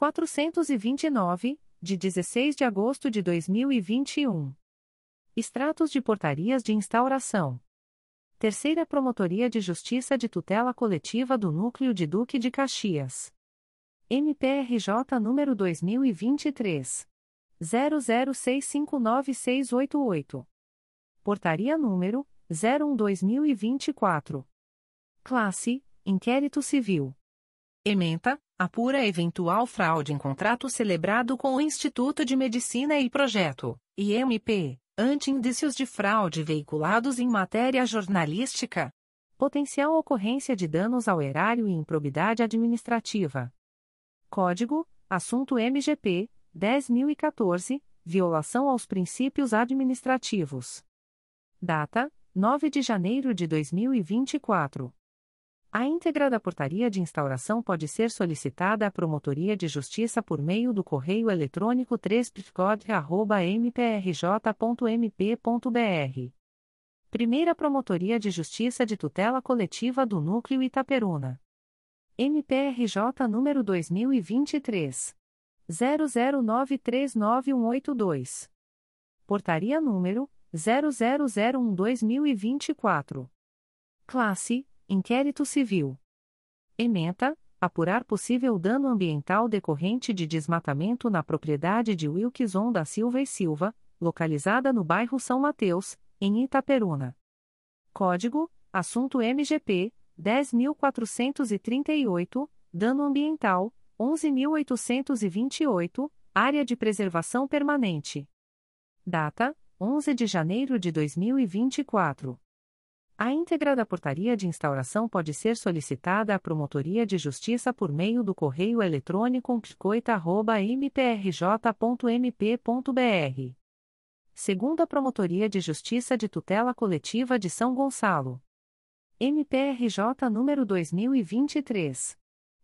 429, de 16 de agosto de 2021. Extratos de portarias de instauração. Terceira Promotoria de Justiça de Tutela Coletiva do Núcleo de Duque de Caxias. MPRJ número 2023 00659688. Portaria número 01/2024. Classe: Inquérito Civil. Ementa: apura eventual fraude em contrato celebrado com o Instituto de Medicina e Projeto, IMP, ante indícios de fraude veiculados em matéria jornalística. Potencial ocorrência de danos ao erário e improbidade administrativa. Código: Assunto MGP 10014, violação aos princípios administrativos. Data: 9 de janeiro de 2024. A íntegra da portaria de instauração pode ser solicitada à Promotoria de Justiça por meio do correio eletrônico 3 mprj.mp.br. Primeira Promotoria de Justiça de Tutela Coletiva do Núcleo Itaperuna. MPRJ número 2023 00939182. Portaria número 0001-2024. Classe Inquérito Civil. Ementa: apurar possível dano ambiental decorrente de desmatamento na propriedade de Wilkson da Silva e Silva, localizada no bairro São Mateus, em Itaperuna. Código: Assunto MGP 10438, dano ambiental 11828, área de preservação permanente. Data: 11 de janeiro de 2024. A íntegra da portaria de instauração pode ser solicitada à Promotoria de Justiça por meio do correio eletrônico psicoita.mprj.mp.br. Segunda Promotoria de Justiça de Tutela Coletiva de São Gonçalo. MPRJ número 2023.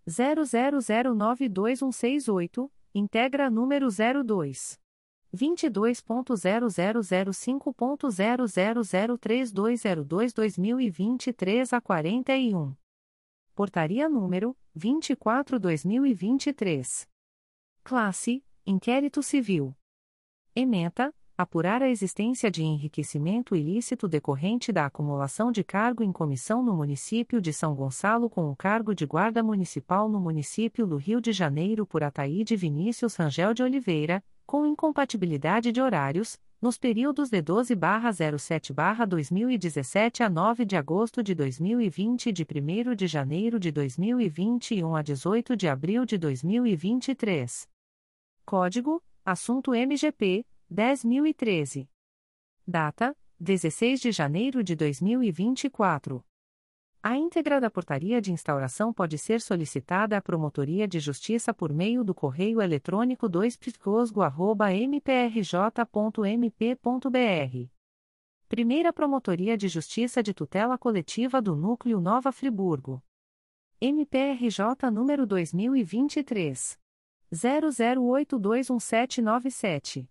00092168, integra número 02. 22.0005.0003202-2023 a 41. Portaria número 24/2023. Classe: Inquérito Civil. Ementa: apurar a existência de enriquecimento ilícito decorrente da acumulação de cargo em comissão no município de São Gonçalo com o cargo de guarda municipal no município do Rio de Janeiro por Ataíde Vinícius Rangel de Oliveira com incompatibilidade de horários, nos períodos de 12-07-2017 a 9 de agosto de 2020 e de 1 de janeiro de 2021 a 18 de abril de 2023. Código: Assunto MGP 10013. Data: 16 de janeiro de 2024. A íntegra da portaria de instauração pode ser solicitada à Promotoria de Justiça por meio do correio eletrônico 2 mprj.mp.br. Primeira Promotoria de Justiça de Tutela Coletiva do Núcleo Nova Friburgo. MPRJ número 2023 00821797.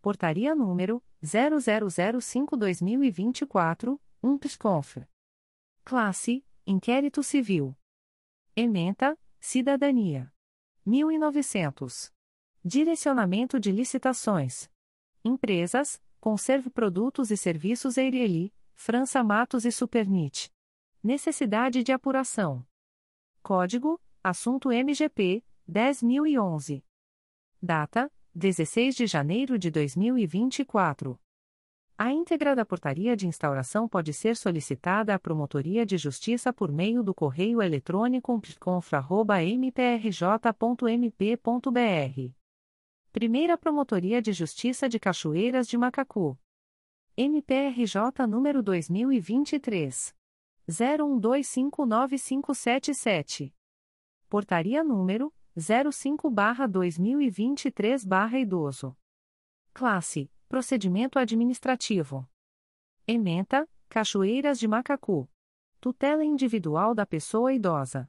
Portaria número 0005/2024, UmpsConf. Classe: Inquérito Civil. Ementa: Cidadania. 1900. Direcionamento de licitações. Empresas: Conserve Produtos e Serviços Eireli, França Matos e Supernit. Necessidade de apuração. Código: Assunto MGP 10011. Data: 16 de janeiro de 2024. A íntegra da portaria de instauração pode ser solicitada à Promotoria de Justiça por meio do correio eletrônico pconfra.mprj.mp.br. Primeira Promotoria de Justiça de Cachoeiras de Macacu. MPRJ número 2023 01259577. Portaria número 05/2023/idoso. Classe: Procedimento administrativo. Ementa: Cachoeiras de Macacu. Tutela individual da pessoa idosa.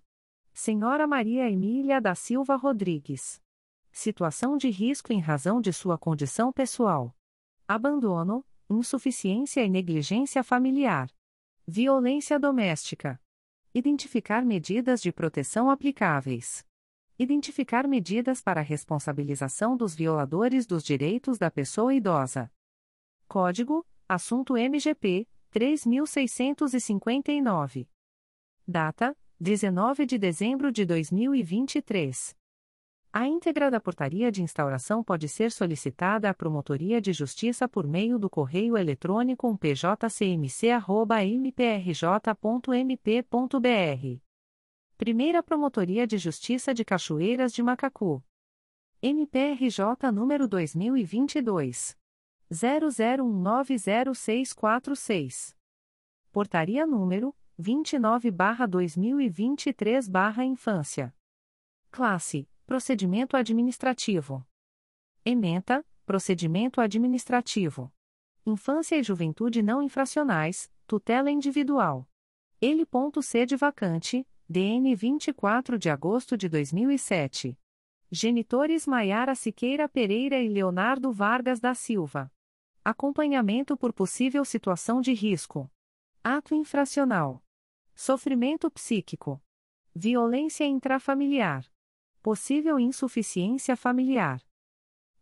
Senhora Maria Emília da Silva Rodrigues. Situação de risco em razão de sua condição pessoal. Abandono, insuficiência e negligência familiar. Violência doméstica. Identificar medidas de proteção aplicáveis. Identificar medidas para a responsabilização dos violadores dos direitos da pessoa idosa. Código: Assunto MGP 3659. Data: 19 de dezembro de 2023. A íntegra da portaria de instauração pode ser solicitada à Promotoria de Justiça por meio do correio eletrônico pjcmc.mprj.mp.br. Primeira Promotoria de Justiça de Cachoeiras de Macacu. MPRJ número 2022. 00190646. Portaria número 29-2023-Infância. Classe Procedimento administrativo. Ementa, procedimento administrativo. Infância e juventude não infracionais, tutela individual. Ele ponto sede vacante, DN 24 de agosto de 2007. Genitores Maiara Siqueira Pereira e Leonardo Vargas da Silva. Acompanhamento por possível situação de risco. Ato infracional. Sofrimento psíquico. Violência intrafamiliar. Possível insuficiência familiar.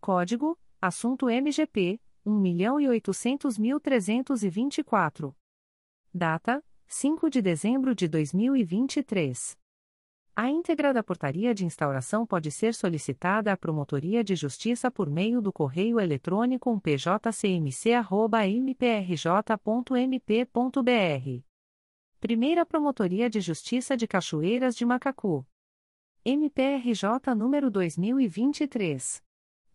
Código: Assunto MGP 1.800.324. Data: 5 de dezembro de 2023. A íntegra da portaria de instauração pode ser solicitada à Promotoria de Justiça por meio do correio eletrônico pjcmc.mprj.mp.br. Primeira Promotoria de Justiça de Cachoeiras de Macacu. MPRJ número 2023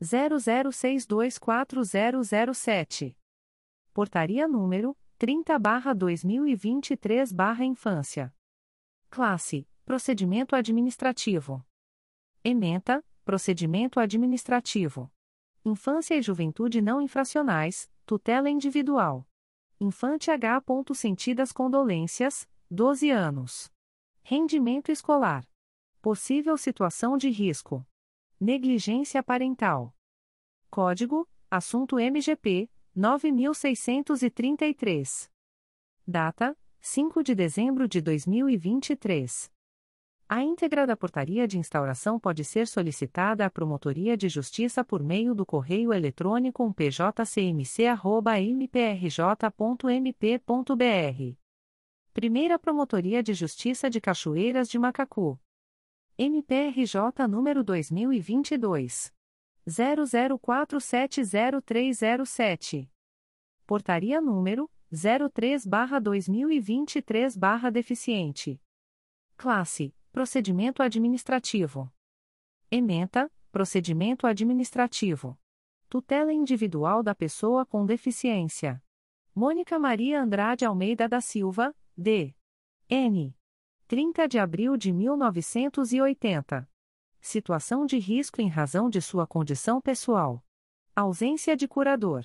00624007. Portaria número 30/2023/Infância. Classe: Procedimento administrativo. Ementa: Procedimento administrativo. Infância e Juventude não infracionais, tutela individual. Infante H. Sentidas condolências, 12 anos. Rendimento escolar. Possível situação de risco. Negligência parental. Código: Assunto MGP 9633. Data: 5 de dezembro de 2023. A íntegra da portaria de instauração pode ser solicitada à Promotoria de Justiça por meio do correio eletrônico pjcmc.mprj.mp.br. Primeira Promotoria de Justiça de Cachoeiras de Macacu. MPRJ número 2022 00470307. Portaria número 03/2023/deficiente. Classe: Procedimento administrativo. Ementa: Procedimento administrativo. Tutela individual da pessoa com deficiência. Mônica Maria Andrade Almeida da Silva, D. N. 30 de abril de 1980. Situação de risco em razão de sua condição pessoal. Ausência de curador.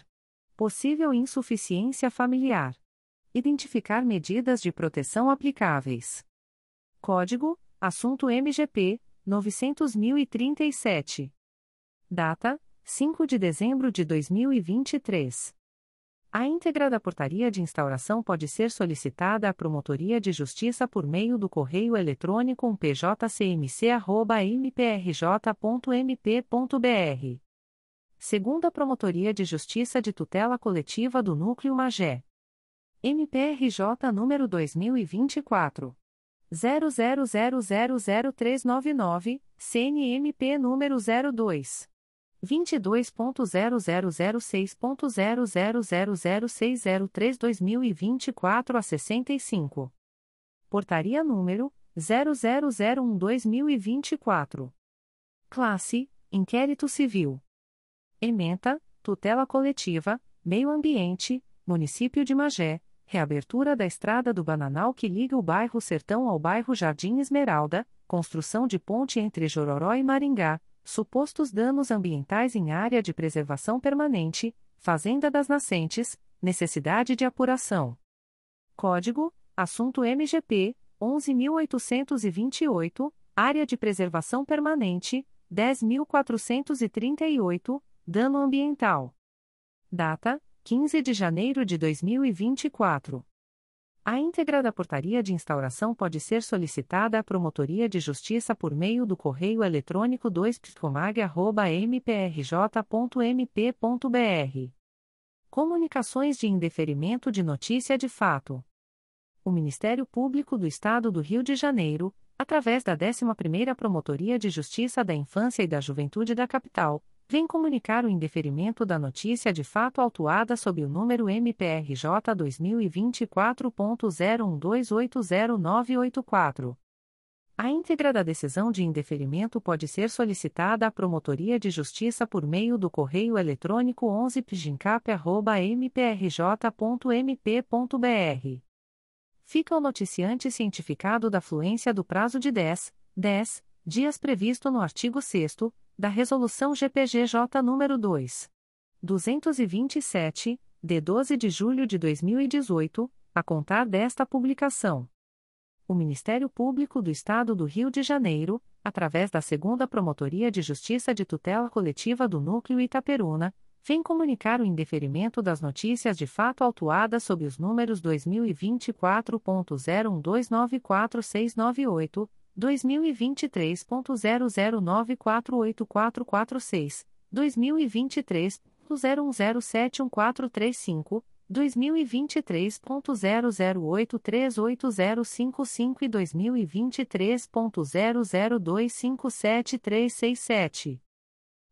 Possível insuficiência familiar. Identificar medidas de proteção aplicáveis. Código: Assunto MGP 900.037. Data: 5 de dezembro de 2023. A íntegra da portaria de instauração pode ser solicitada à Promotoria de Justiça por meio do correio eletrônico pjcmc.mprj.mp.br. Segunda Promotoria de Justiça de Tutela Coletiva do Núcleo Magé. MPRJ número 2024. 00000399, CNMP número 02. 22.0006.0000603-2024 a 65. Portaria número 0001-2024. Classe: Inquérito Civil. Ementa: Tutela Coletiva, Meio Ambiente, Município de Magé, reabertura da Estrada do Bananal que liga o bairro Sertão ao bairro Jardim Esmeralda, construção de ponte entre Jororó e Maringá supostos danos ambientais em área de preservação permanente, Fazenda das Nascentes, necessidade de apuração. Código: Assunto MGP 11828, Área de Preservação Permanente 10438, Dano ambiental. Data: 15 de janeiro de 2024. A íntegra da portaria de instauração pode ser solicitada à Promotoria de Justiça por meio do correio eletrônico 2psicomag.mprj.mp.br. Comunicações de indeferimento de notícia de fato. O Ministério Público do Estado do Rio de Janeiro, através da 11ª Promotoria de Justiça da Infância e da Juventude da Capital, vem comunicar o indeferimento da notícia de fato autuada sob o número MPRJ 2024.01280984. A íntegra da decisão de indeferimento pode ser solicitada à Promotoria de Justiça por meio do correio eletrônico 11pgincap.mprj.mp.br. Fica o noticiante cientificado da fluência do prazo de 10, 10 dias previsto no artigo 6 da Resolução GPGJ nº 2. 227, de 12 de julho de 2018, a contar desta publicação. O Ministério Público do Estado do Rio de Janeiro, através da Segunda Promotoria de Justiça de Tutela Coletiva do Núcleo Itaperuna, vem comunicar o indeferimento das notícias de fato autuadas sob os números 2024.01294698, 2023.00948446, 2023.01071435, 2023.00838055 e 2023.00257367.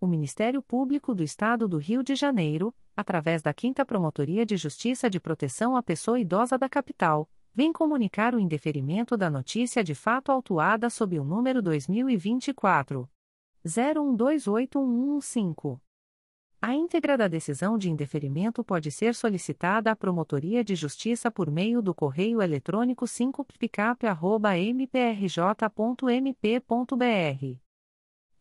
O Ministério Público do Estado do Rio de Janeiro, através da 5 Promotoria de Justiça de Proteção à Pessoa Idosa da Capital, vem comunicar o indeferimento da notícia de fato autuada sob o número 2024 01281115. A íntegra da decisão de indeferimento pode ser solicitada à Promotoria de Justiça por meio do correio eletrônico 5picap.mprj.mp.br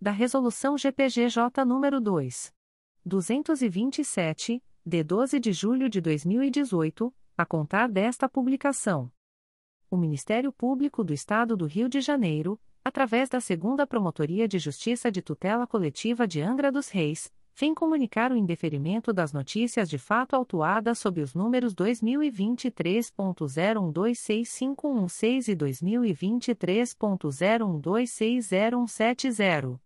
da Resolução GPGJ nº 2. 227, de 12 de julho de 2018, a contar desta publicação. O Ministério Público do Estado do Rio de Janeiro, através da Segunda Promotoria de Justiça de Tutela Coletiva de Angra dos Reis, vem comunicar o indeferimento das notícias de fato autuadas sob os números 2023.01265116 e 2023.01260170.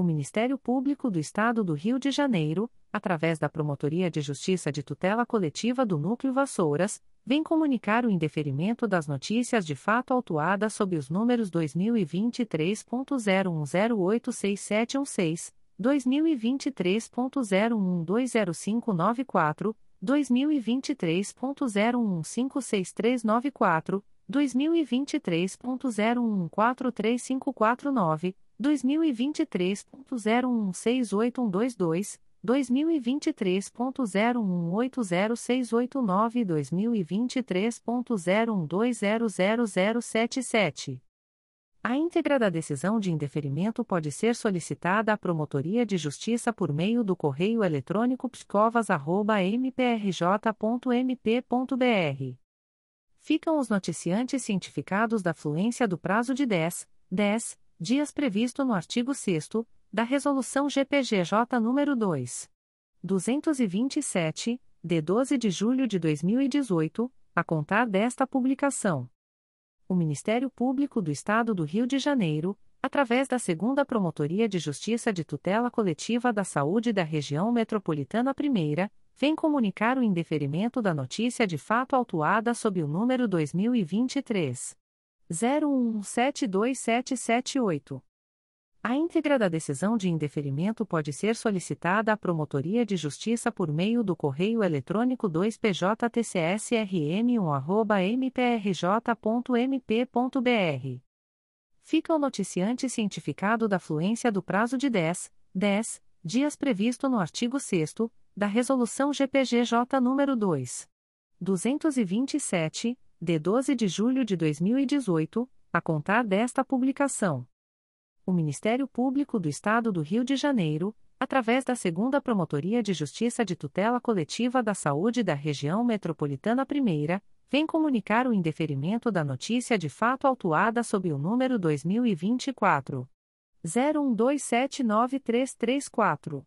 o Ministério Público do Estado do Rio de Janeiro, através da Promotoria de Justiça de Tutela Coletiva do Núcleo Vassouras, vem comunicar o indeferimento das notícias de fato autuadas sob os números 2023.01086716, 2023.01120594, 2023.01156394, 2023.01143549, 2023.016812, 2023.01806889 e 2023.01200077. A íntegra da decisão de indeferimento pode ser solicitada à Promotoria de Justiça por meio do correio eletrônico pscovas.mprj.mp.br. Ficam os noticiantes cientificados da fluência do prazo de 10, 10 dias previsto no artigo 6 da Resolução GPGJ nº 2. 227, de 12 de julho de 2018, a contar desta publicação. O Ministério Público do Estado do Rio de Janeiro, através da Segunda Promotoria de Justiça de Tutela Coletiva da Saúde da Região Metropolitana I, vem comunicar o indeferimento da notícia de fato autuada sob o número 2023 01172778. A íntegra da decisão de indeferimento pode ser solicitada à Promotoria de Justiça por meio do correio eletrônico 2PJTCSRM1@mprj.mp.br. Fica o noticiante cientificado da fluência do prazo de 10, 10 dias previsto no artigo 6 da Resolução GPGJ nº 2. 227, de 12 de julho de 2018, a contar desta publicação. O Ministério Público do Estado do Rio de Janeiro, através da Segunda Promotoria de Justiça de Tutela Coletiva da Saúde da Região Metropolitana I, vem comunicar o indeferimento da notícia de fato autuada sob o número 2024 01279334.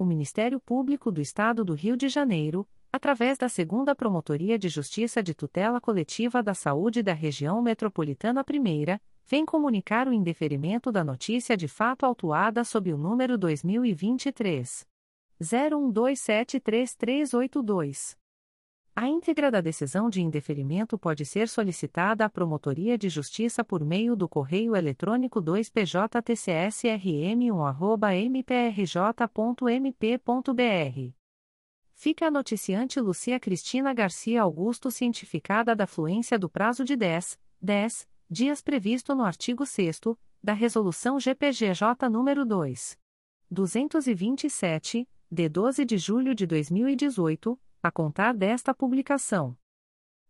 o Ministério Público do Estado do Rio de Janeiro, através da Segunda Promotoria de Justiça de Tutela Coletiva da Saúde da Região Metropolitana I, vem comunicar o indeferimento da notícia de fato autuada sob o número 2023 01273382. A íntegra da decisão de indeferimento pode ser solicitada à Promotoria de Justiça por meio do correio eletrônico 2PJTCSRM1@mprj.mp.br. Fica a noticiante Lucia Cristina Garcia Augusto cientificada da fluência do prazo de 10, 10 dias previsto no artigo 6 da Resolução GPGJ nº 2. 227, de 12 de julho de 2018 a contar desta publicação.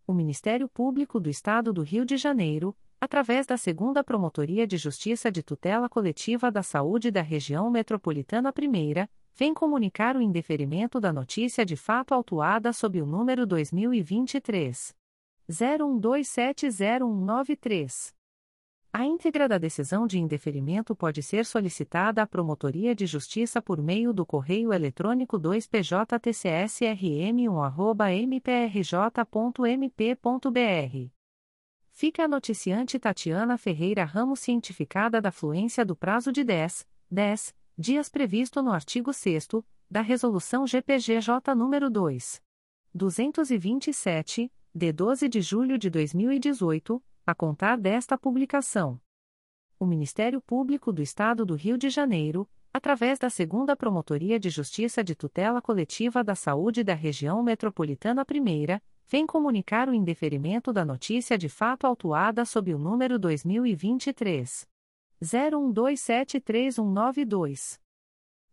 O Ministério Público do Estado do Rio de Janeiro, através da Segunda Promotoria de Justiça de Tutela Coletiva da Saúde da Região Metropolitana I, vem comunicar o indeferimento da notícia de fato autuada sob o número 2023 01270193. A íntegra da decisão de indeferimento pode ser solicitada à Promotoria de Justiça por meio do correio eletrônico 2PJTCSRM1@mprj.mp.br. Fica a noticiante Tatiana Ferreira Ramos cientificada da fluência do prazo de 10, 10 dias previsto no artigo 6 da Resolução GPGJ nº 2. 227, de 12 de julho de 2018 a contar desta publicação. O Ministério Público do Estado do Rio de Janeiro, através da Segunda Promotoria de Justiça de Tutela Coletiva da Saúde da Região Metropolitana I, vem comunicar o indeferimento da notícia de fato autuada sob o número 2023 01273192.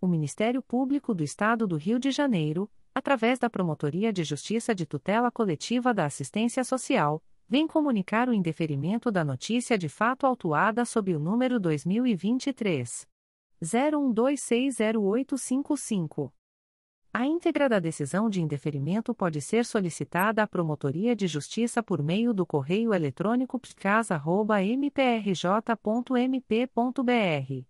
o Ministério Público do Estado do Rio de Janeiro, através da Promotoria de Justiça de Tutela Coletiva da Assistência Social, vem comunicar o indeferimento da notícia de fato autuada sob o número 2023 01260855. A íntegra da decisão de indeferimento pode ser solicitada à Promotoria de Justiça por meio do correio eletrônico picasa.mprj.mp.br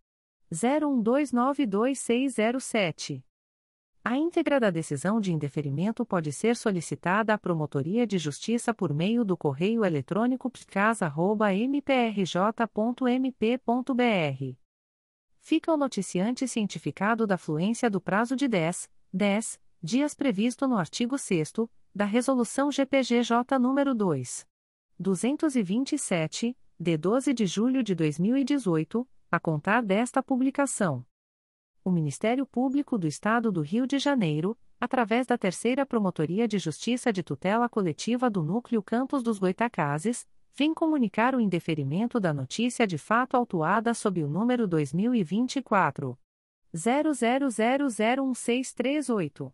01292607. A íntegra da decisão de indeferimento pode ser solicitada à Promotoria de Justiça por meio do correio eletrônico picasa.mprj.mp.br. Fica o noticiante cientificado da fluência do prazo de 10, 10 dias previsto no artigo 6 da Resolução GPGJ nº 2. 227, de 12 de julho de 2018 a contar desta publicação. O Ministério Público do Estado do Rio de Janeiro, através da Terceira Promotoria de Justiça de Tutela Coletiva do Núcleo Campos dos Goitacazes, vem comunicar o indeferimento da notícia de fato autuada sob o número 2024 00001638.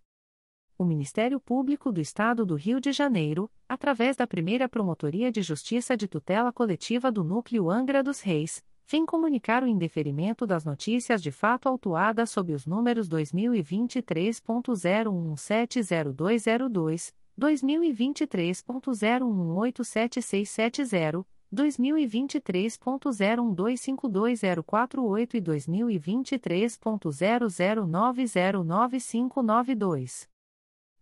o Ministério Público do Estado do Rio de Janeiro, através da primeira Promotoria de Justiça de Tutela Coletiva do Núcleo Angra dos Reis, vem comunicar o indeferimento das notícias de fato autuadas sob os números 2023.0170202, 2023.0187670, 2023.012520048 e 2023.00909592.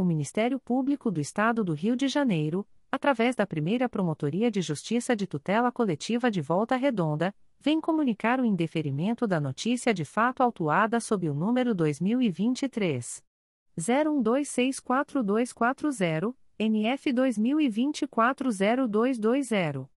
o Ministério Público do Estado do Rio de Janeiro, através da primeira Promotoria de Justiça de Tutela Coletiva de Volta Redonda, vem comunicar o indeferimento da notícia de fato autuada sob o número 2023 01264240, NF 2024 0220.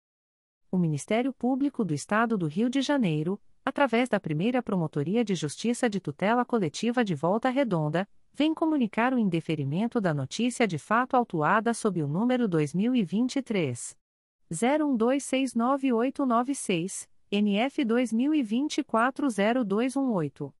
o Ministério Público do Estado do Rio de Janeiro, através da primeira Promotoria de Justiça de Tutela Coletiva de Volta Redonda, vem comunicar o indeferimento da notícia de fato autuada sob o número 2023. 01269896, NF 2024 0218.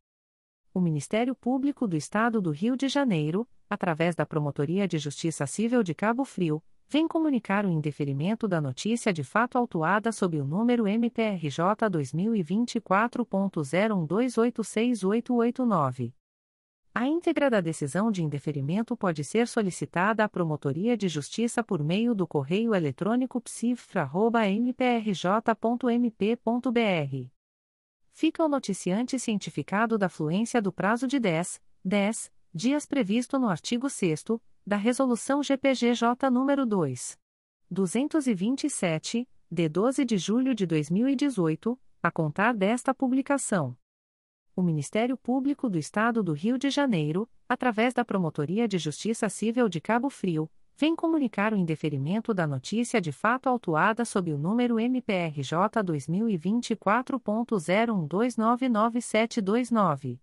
O Ministério Público do Estado do Rio de Janeiro, através da Promotoria de Justiça Civil de Cabo Frio, vem comunicar o indeferimento da notícia de fato autuada sob o número MPRJ 2024.01286889. A íntegra da decisão de indeferimento pode ser solicitada à Promotoria de Justiça por meio do correio eletrônico psifra.mprj.mp.br fica o noticiante cientificado da fluência do prazo de 10, 10 dias previsto no artigo 6 da Resolução GPGJ nº 2. 227, de 12 de julho de 2018, a contar desta publicação. O Ministério Público do Estado do Rio de Janeiro, através da Promotoria de Justiça Civil de Cabo Frio, vem comunicar o indeferimento da notícia de fato autuada sob o número MPRJ 2024.01299729.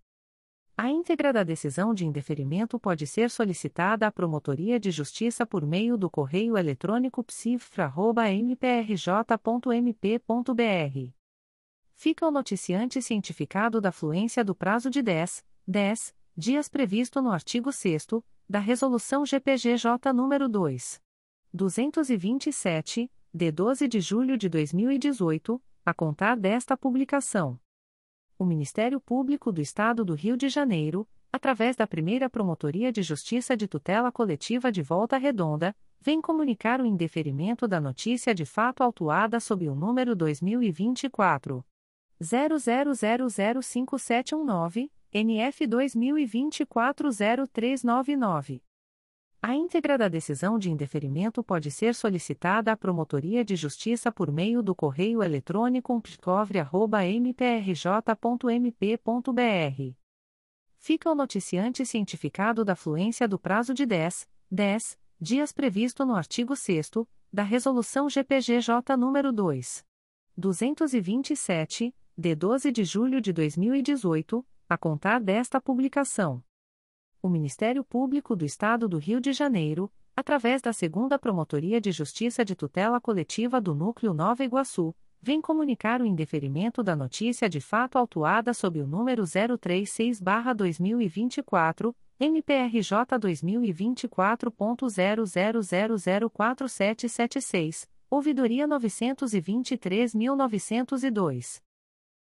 A íntegra da decisão de indeferimento pode ser solicitada à Promotoria de Justiça por meio do correio eletrônico psifra.mprj.mp.br. Fica o noticiante cientificado da fluência do prazo de 10, 10 dias previsto no artigo 6 da Resolução GPGJ nº 2. 227, de 12 de julho de 2018, a contar desta publicação. O Ministério Público do Estado do Rio de Janeiro, através da primeira Promotoria de Justiça de Tutela Coletiva de Volta Redonda, vem comunicar o indeferimento da notícia de fato autuada sob o número 2024 00005719. NF 2024-0399. A íntegra da decisão de indeferimento pode ser solicitada à Promotoria de Justiça por meio do correio eletrônico psicovre.mprj.mp.br. Fica o noticiante cientificado da fluência do prazo de 10, 10 dias previsto no artigo 6 da Resolução GPGJ nº 2. 227, de 12 de julho de 2018 a contar desta publicação. O Ministério Público do Estado do Rio de Janeiro, através da Segunda Promotoria de Justiça de Tutela Coletiva do Núcleo Nova Iguaçu, vem comunicar o indeferimento da notícia de fato autuada sob o número 036-2024, MPRJ 2024.00004776, ouvidoria 923.902.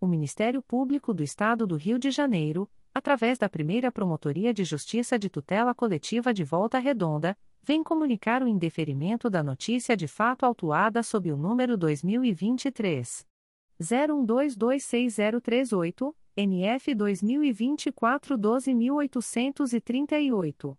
o Ministério Público do Estado do Rio de Janeiro, através da primeira Promotoria de Justiça de Tutela Coletiva de Volta Redonda, vem comunicar o indeferimento da notícia de fato autuada sob o número 2023. 01226038, NF 2024 12838.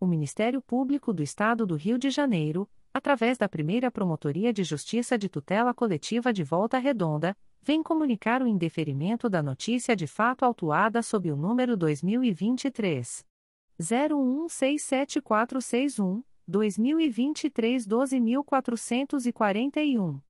O Ministério Público do Estado do Rio de Janeiro, através da primeira Promotoria de Justiça de Tutela Coletiva de Volta Redonda, vem comunicar o indeferimento da notícia de fato autuada sob o número 2023. 01674661, 2023 12441.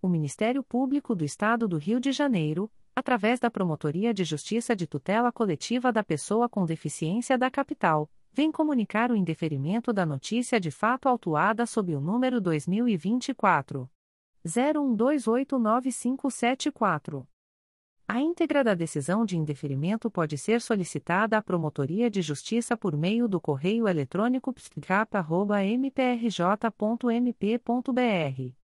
O Ministério Público do Estado do Rio de Janeiro, através da Promotoria de Justiça de Tutela Coletiva da Pessoa com Deficiência da Capital, vem comunicar o indeferimento da notícia de fato autuada sob o número 2024 01289574. A íntegra da decisão de indeferimento pode ser solicitada à Promotoria de Justiça por meio do correio eletrônico psicap.mprj.mp.br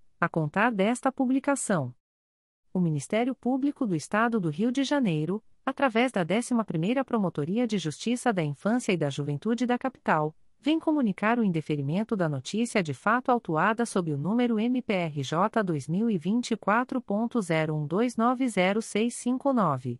a contar desta publicação. O Ministério Público do Estado do Rio de Janeiro, através da 11ª Promotoria de Justiça da Infância e da Juventude da Capital, vem comunicar o indeferimento da notícia de fato autuada sob o número MPRJ 2024.01290659.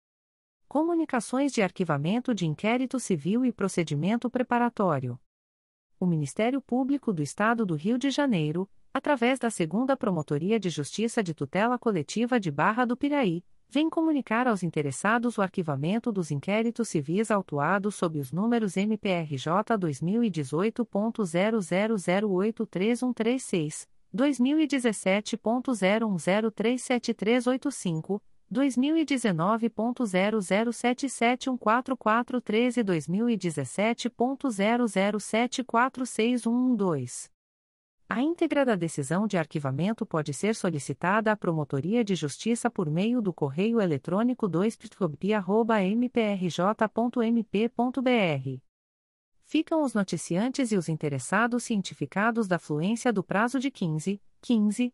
Comunicações de Arquivamento de Inquérito Civil e Procedimento Preparatório. O Ministério Público do Estado do Rio de Janeiro, através da Segunda Promotoria de Justiça de Tutela Coletiva de Barra do Piraí, vem comunicar aos interessados o arquivamento dos inquéritos civis autuados sob os números MPRJ 2018.00083136, 2017.01037385, 2019.00771443 e 2017.00746112. A íntegra da decisão de arquivamento pode ser solicitada à Promotoria de Justiça por meio do correio eletrônico 2 mprj.mp.br. Ficam os noticiantes e os interessados cientificados da fluência do prazo de 15, 15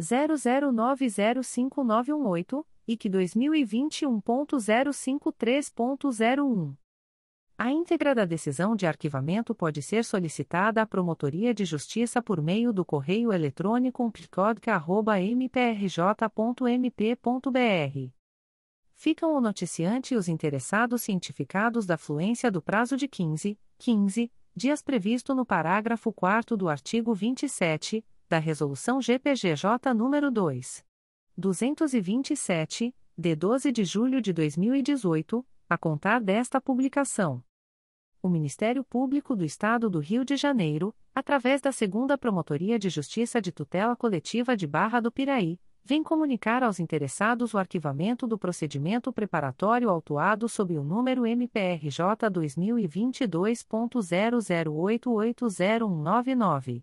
00905918 e que 2021.053.01. A íntegra da decisão de arquivamento pode ser solicitada à Promotoria de Justiça por meio do correio eletrônico umplicodca.mprj.mp.br. Ficam o noticiante e os interessados cientificados da fluência do prazo de 15, 15 dias previsto no parágrafo 4 do artigo 27 da Resolução GPGJ nº 2. 227, de 12 de julho de 2018, a contar desta publicação. O Ministério Público do Estado do Rio de Janeiro, através da Segunda Promotoria de Justiça de Tutela Coletiva de Barra do Piraí, vem comunicar aos interessados o arquivamento do procedimento preparatório autuado sob o número MPRJ 2022.00880199.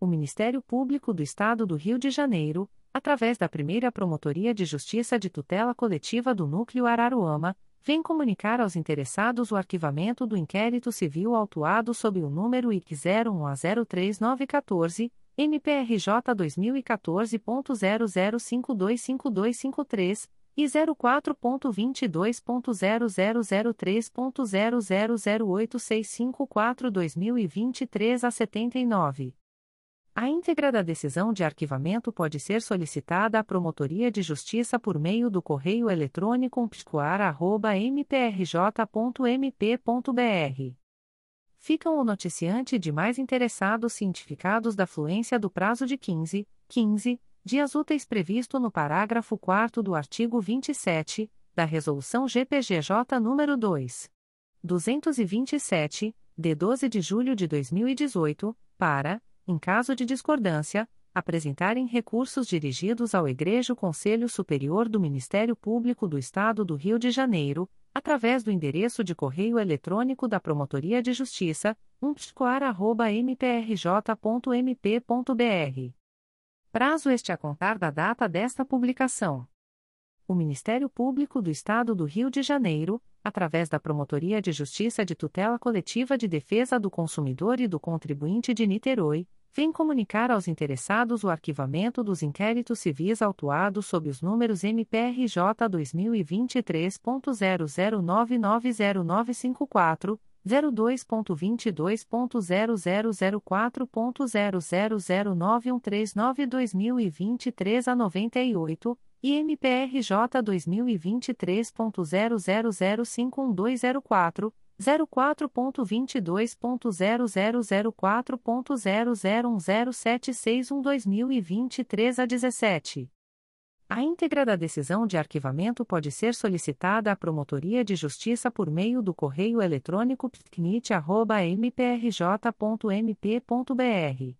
o Ministério Público do Estado do Rio de Janeiro, através da primeira Promotoria de Justiça de Tutela Coletiva do Núcleo Araruama, vem comunicar aos interessados o arquivamento do inquérito civil autuado sob o número IC 01 a 03914, MPRJ 2014.00525253 e 04.22.0003.0008654-2023 a 79. A íntegra da decisão de arquivamento pode ser solicitada à Promotoria de Justiça por meio do correio eletrônico psicoar.mprj.mp.br. Ficam o noticiante de mais interessados cientificados da fluência do prazo de 15, 15 dias úteis previsto no parágrafo 4 do artigo 27 da Resolução GPGJ nº 2. 227, de 12 de julho de 2018, para em caso de discordância, apresentarem recursos dirigidos ao Egrejo Conselho Superior do Ministério Público do Estado do Rio de Janeiro, através do endereço de correio eletrônico da Promotoria de Justiça, umpticoar.mprj.mp.br. Prazo este a contar da data desta publicação. O Ministério Público do Estado do Rio de Janeiro, através da Promotoria de Justiça de Tutela Coletiva de Defesa do Consumidor e do Contribuinte de Niterói, vem comunicar aos interessados o arquivamento dos inquéritos civis autuados sob os números MPRJ 2023.00990954, 02.22.0004.0009139 a 98, e MPRJ 2023.00051204, 04.22.0004.0010761-2023 a 17. A íntegra da decisão de arquivamento pode ser solicitada à Promotoria de Justiça por meio do correio eletrônico ptnit.mprj.mp.br.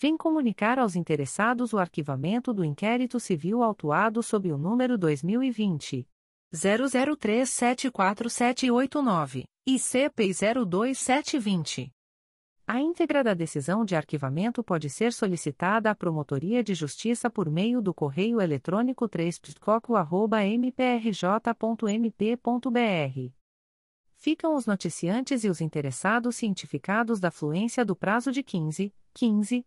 vem comunicar aos interessados o arquivamento do inquérito civil autuado sob o número 2020 00374789 e CP 02720. A íntegra da decisão de arquivamento pode ser solicitada à Promotoria de Justiça por meio do correio eletrônico 3 mprj.mp.br. Ficam os noticiantes e os interessados cientificados da fluência do prazo de 15, 15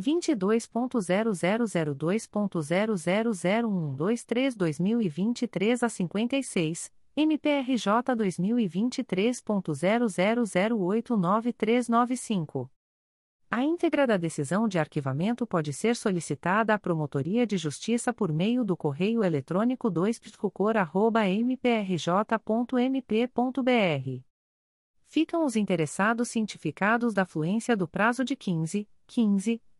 22.0002.0001232-2023 a 56, MPRJ 2023.00089395. A íntegra da decisão de arquivamento pode ser solicitada à Promotoria de Justiça por meio do correio eletrônico 2 mprj.mp.br. Ficam os interessados cientificados da fluência do prazo de 15, 15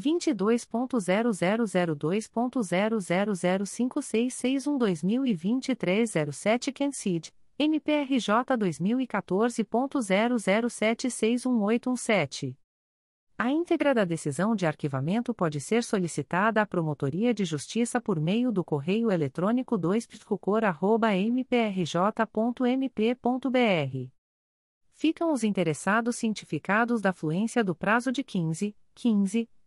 22.0002.0005661-2023 07 Kensid, MPRJ 2014.00761817. A íntegra da decisão de arquivamento pode ser solicitada à Promotoria de Justiça por meio do correio eletrônico 2 mprj.mp.br. Ficam os interessados cientificados da fluência do prazo de 15, 15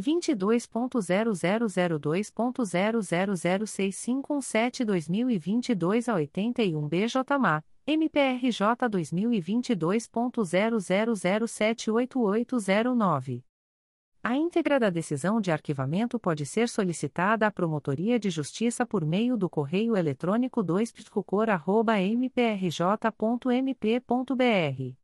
22.0002.0006517-2022 a 81 BJMA, MPRJ 2022.00078809. A íntegra da decisão de arquivamento pode ser solicitada à Promotoria de Justiça por meio do correio eletrônico 2 mprj.mp.br.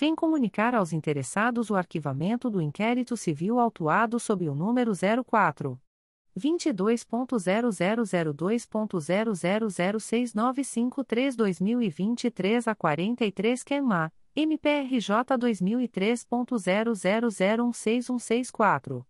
vem comunicar aos interessados o arquivamento do inquérito civil autuado sob o número 04 22.0002.0006953-2023 a 43 QMA, MPRJ 2003.00016164.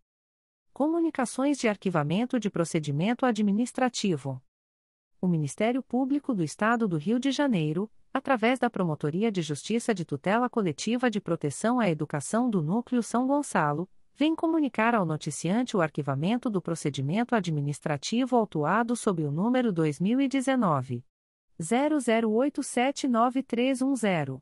Comunicações de Arquivamento de Procedimento Administrativo. O Ministério Público do Estado do Rio de Janeiro, através da Promotoria de Justiça de Tutela Coletiva de Proteção à Educação do Núcleo São Gonçalo, vem comunicar ao noticiante o arquivamento do procedimento administrativo autuado sob o número 2019 00879310.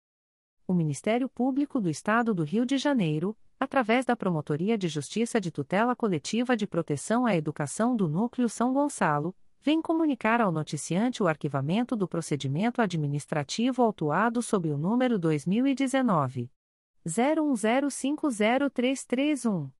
o Ministério Público do Estado do Rio de Janeiro, através da Promotoria de Justiça de Tutela Coletiva de Proteção à Educação do Núcleo São Gonçalo, vem comunicar ao noticiante o arquivamento do procedimento administrativo autuado sob o número 2019 01050331.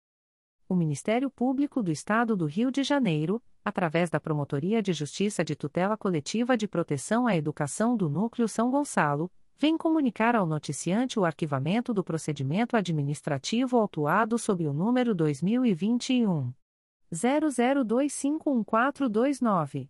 o Ministério Público do Estado do Rio de Janeiro, através da Promotoria de Justiça de Tutela Coletiva de Proteção à Educação do Núcleo São Gonçalo, vem comunicar ao noticiante o arquivamento do procedimento administrativo autuado sob o número 2021 00251429.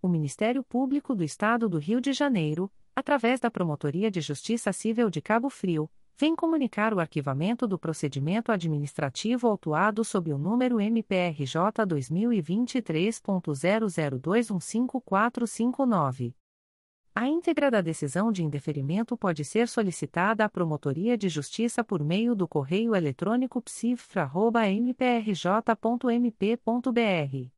O Ministério Público do Estado do Rio de Janeiro, através da Promotoria de Justiça Civil de Cabo Frio, vem comunicar o arquivamento do procedimento administrativo autuado sob o número MPRJ 2023.00215459. A íntegra da decisão de indeferimento pode ser solicitada à Promotoria de Justiça por meio do correio eletrônico psifra.mprj.mp.br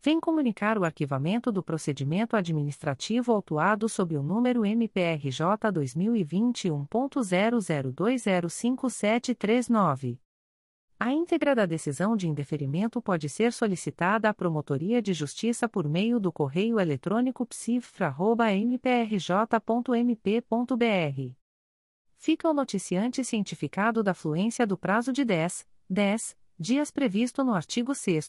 vem comunicar o arquivamento do procedimento administrativo autuado sob o número MPRJ 2021.00205739. A íntegra da decisão de indeferimento pode ser solicitada à Promotoria de Justiça por meio do correio eletrônico psifra.mprj.mp.br. Fica o noticiante cientificado da fluência do prazo de 10, 10 dias previsto no artigo 6